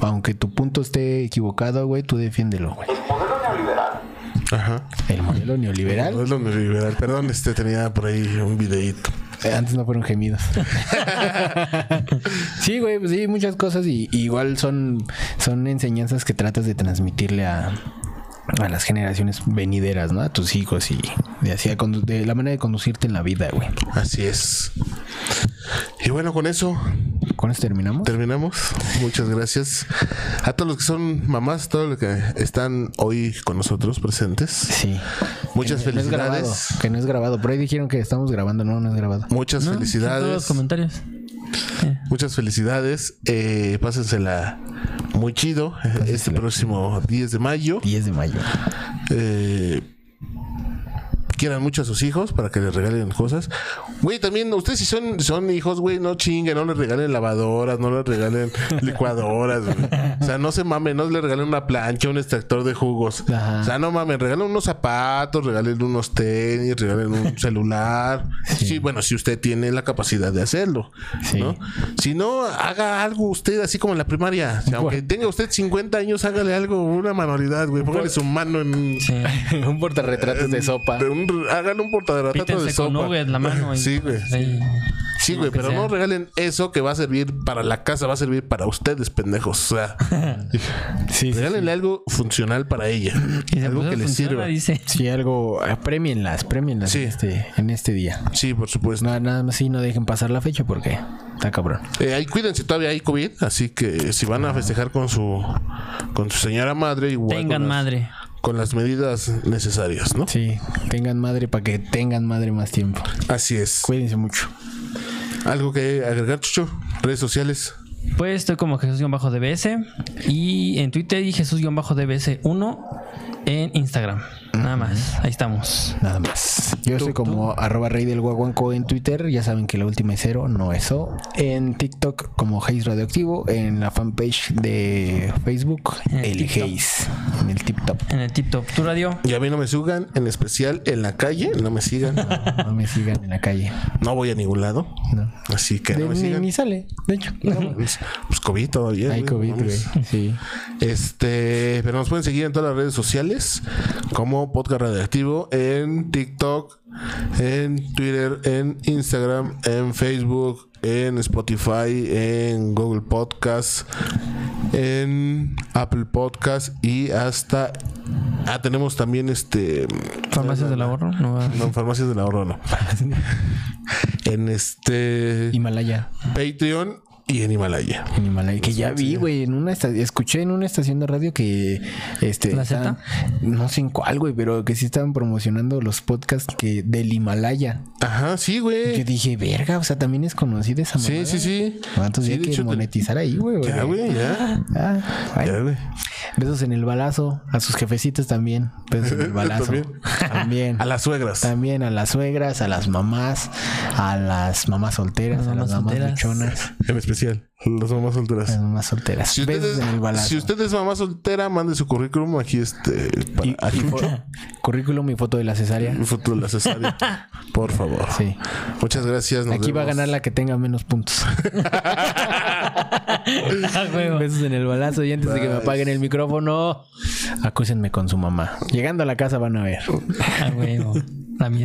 Speaker 4: aunque tu punto esté equivocado, güey, tú defiéndelo, güey.
Speaker 3: Ajá.
Speaker 4: El modelo neoliberal.
Speaker 3: No es lo neoliberal. Perdón, este tenía por ahí un videíto.
Speaker 4: Antes no fueron gemidos. [laughs] sí, güey, pues sí, muchas cosas y, y igual son, son enseñanzas que tratas de transmitirle a, a las generaciones venideras, ¿no? A tus hijos y de, así a de la manera de conducirte en la vida, güey.
Speaker 3: Así es. Y bueno, con eso
Speaker 4: ¿Con eso terminamos?
Speaker 3: terminamos. Muchas gracias a todos los que son mamás, todos los que están hoy con nosotros presentes.
Speaker 4: Sí.
Speaker 3: Muchas
Speaker 4: Que no es grabado,
Speaker 3: felicidades.
Speaker 4: que no es grabado. Por ahí dijeron que estamos grabando, no, no es grabado.
Speaker 3: Muchas
Speaker 5: no, en todos los
Speaker 3: felicidades.
Speaker 5: comentarios.
Speaker 3: Muchas felicidades. Eh, pásensela muy chido eh, este próximo 10 de mayo.
Speaker 4: 10 de mayo.
Speaker 3: Eh, quieran mucho a sus hijos para que les regalen cosas. Güey, también ustedes si son, son hijos, güey, no chinguen, no les regalen lavadoras, no les regalen [laughs] licuadoras, güey. O sea, no se mamen, no les regalen una plancha, un extractor de jugos.
Speaker 4: Ajá.
Speaker 3: O sea, no mamen, regalen unos zapatos, regalen unos tenis, regalen un [laughs] celular. Sí. bueno, si usted tiene la capacidad de hacerlo,
Speaker 4: Sí.
Speaker 3: ¿no? Si no, haga algo usted así como en la primaria. O sea, aunque tenga usted 50 años, hágale algo, una manualidad, güey. Póngale su mano en
Speaker 5: sí. [laughs]
Speaker 4: un portarretratos de sopa.
Speaker 3: de un- hagan un portarretrato de
Speaker 5: con
Speaker 3: sopa.
Speaker 5: nubes la mano. y-
Speaker 3: Sí, güey.
Speaker 5: Sí.
Speaker 3: Sí, güey,
Speaker 5: que
Speaker 3: pero
Speaker 5: sea.
Speaker 3: no regalen eso que va a servir para la casa, va a servir para ustedes, pendejos. O sea, [laughs]
Speaker 4: Sí, sí,
Speaker 3: regálenle algo funcional para ella.
Speaker 5: Y
Speaker 3: algo que les sirva.
Speaker 5: Dice.
Speaker 4: Sí, algo, premienlas, premienlas
Speaker 3: Sí.
Speaker 4: en, este, en este día.
Speaker 3: Sí, por supuesto.
Speaker 4: No, nada más sí, no dejen pasar la fecha porque está cabrón.
Speaker 3: Eh, ahí cuídense, todavía hay COVID, así que si van a festejar con su con su señora madre, igual
Speaker 5: Tengan
Speaker 3: con las-
Speaker 5: madre.
Speaker 3: Con las medidas necesarias, ¿no?
Speaker 4: Sí, tengan madre para que tengan madre más tiempo.
Speaker 3: Así es.
Speaker 4: Cuídense mucho.
Speaker 3: Algo que agregar, Chucho, redes sociales.
Speaker 5: Pues estoy como Jesús-DBS y en Twitter y Jesús-DBS1 en Instagram. Nada más. Ahí estamos.
Speaker 4: Nada más. Yo soy como arroba rey del guaguanco en Twitter. Ya saben que la última es cero, no es O. En TikTok como Haze Radioactivo. En la fanpage de Facebook,
Speaker 5: En el
Speaker 4: el
Speaker 5: TikTok.
Speaker 4: Haze. En el tip top.
Speaker 5: En el Tip Top. ¿Tu radio?
Speaker 3: Y a mí no me sigan, en especial en la calle, no me sigan.
Speaker 4: No me sigan en la calle.
Speaker 3: No voy a ningún lado.
Speaker 4: No.
Speaker 3: Así que
Speaker 4: De-
Speaker 3: no me
Speaker 4: ni,
Speaker 3: sigan.
Speaker 4: ni sale, de hecho. No.
Speaker 3: Pues, [laughs] pues COVID todavía.
Speaker 4: Hay COVID, güey. Sí.
Speaker 3: Este, pero nos pueden seguir en todas las redes sociales como Podcast Radioactivo en TikTok, en Twitter, en Instagram, en Facebook, en Spotify, en Google Podcast, en Apple Podcast y hasta ah tenemos también este
Speaker 5: Farmacias del ahorro. No,
Speaker 3: no, farmacias del ahorro no. [laughs] en este
Speaker 4: Himalaya.
Speaker 3: Patreon y en Himalaya.
Speaker 4: En Himalaya, que ya vi, güey, en una esta- escuché en una estación de radio que este
Speaker 5: ¿La
Speaker 4: no sé en cuál, güey, pero que sí estaban promocionando los podcasts que del Himalaya.
Speaker 3: Ajá, sí, güey.
Speaker 4: Yo dije, verga, o sea, también es conocida esa
Speaker 3: Sí,
Speaker 4: mamada.
Speaker 3: sí, sí.
Speaker 4: Ah, Entonces
Speaker 3: Sí,
Speaker 4: hay
Speaker 3: de
Speaker 4: que
Speaker 3: hecho,
Speaker 4: monetizar ahí, güey.
Speaker 3: Ya, güey, ya. [laughs]
Speaker 4: Ah, bueno.
Speaker 3: Ya, güey.
Speaker 4: Besos en el balazo. A sus jefecitos también. Besos en el [laughs] balazo.
Speaker 3: También.
Speaker 4: también.
Speaker 3: A las suegras.
Speaker 4: También a las suegras, a las mamás, a las mamás solteras,
Speaker 5: Las
Speaker 4: a las
Speaker 5: mamás
Speaker 4: mamás
Speaker 5: solteras.
Speaker 4: luchonas,
Speaker 3: En especial, las mamás solteras.
Speaker 4: las mamás solteras.
Speaker 3: Si usted, es, si usted mamá soltera, mande su currículum aquí este para
Speaker 4: Y- [laughs] currículum y foto de la cesárea.
Speaker 3: Un futuro de la cesárea. [laughs] Por favor.
Speaker 4: Sí.
Speaker 3: Muchas gracias. nos
Speaker 4: Aquí va a ganar la que tenga menos puntos. [laughs] Besos en el balazo y antes de que me apaguen el micrófono, acúsenme con su mamá. Llegando a la casa van a ver.
Speaker 5: A huevo. La.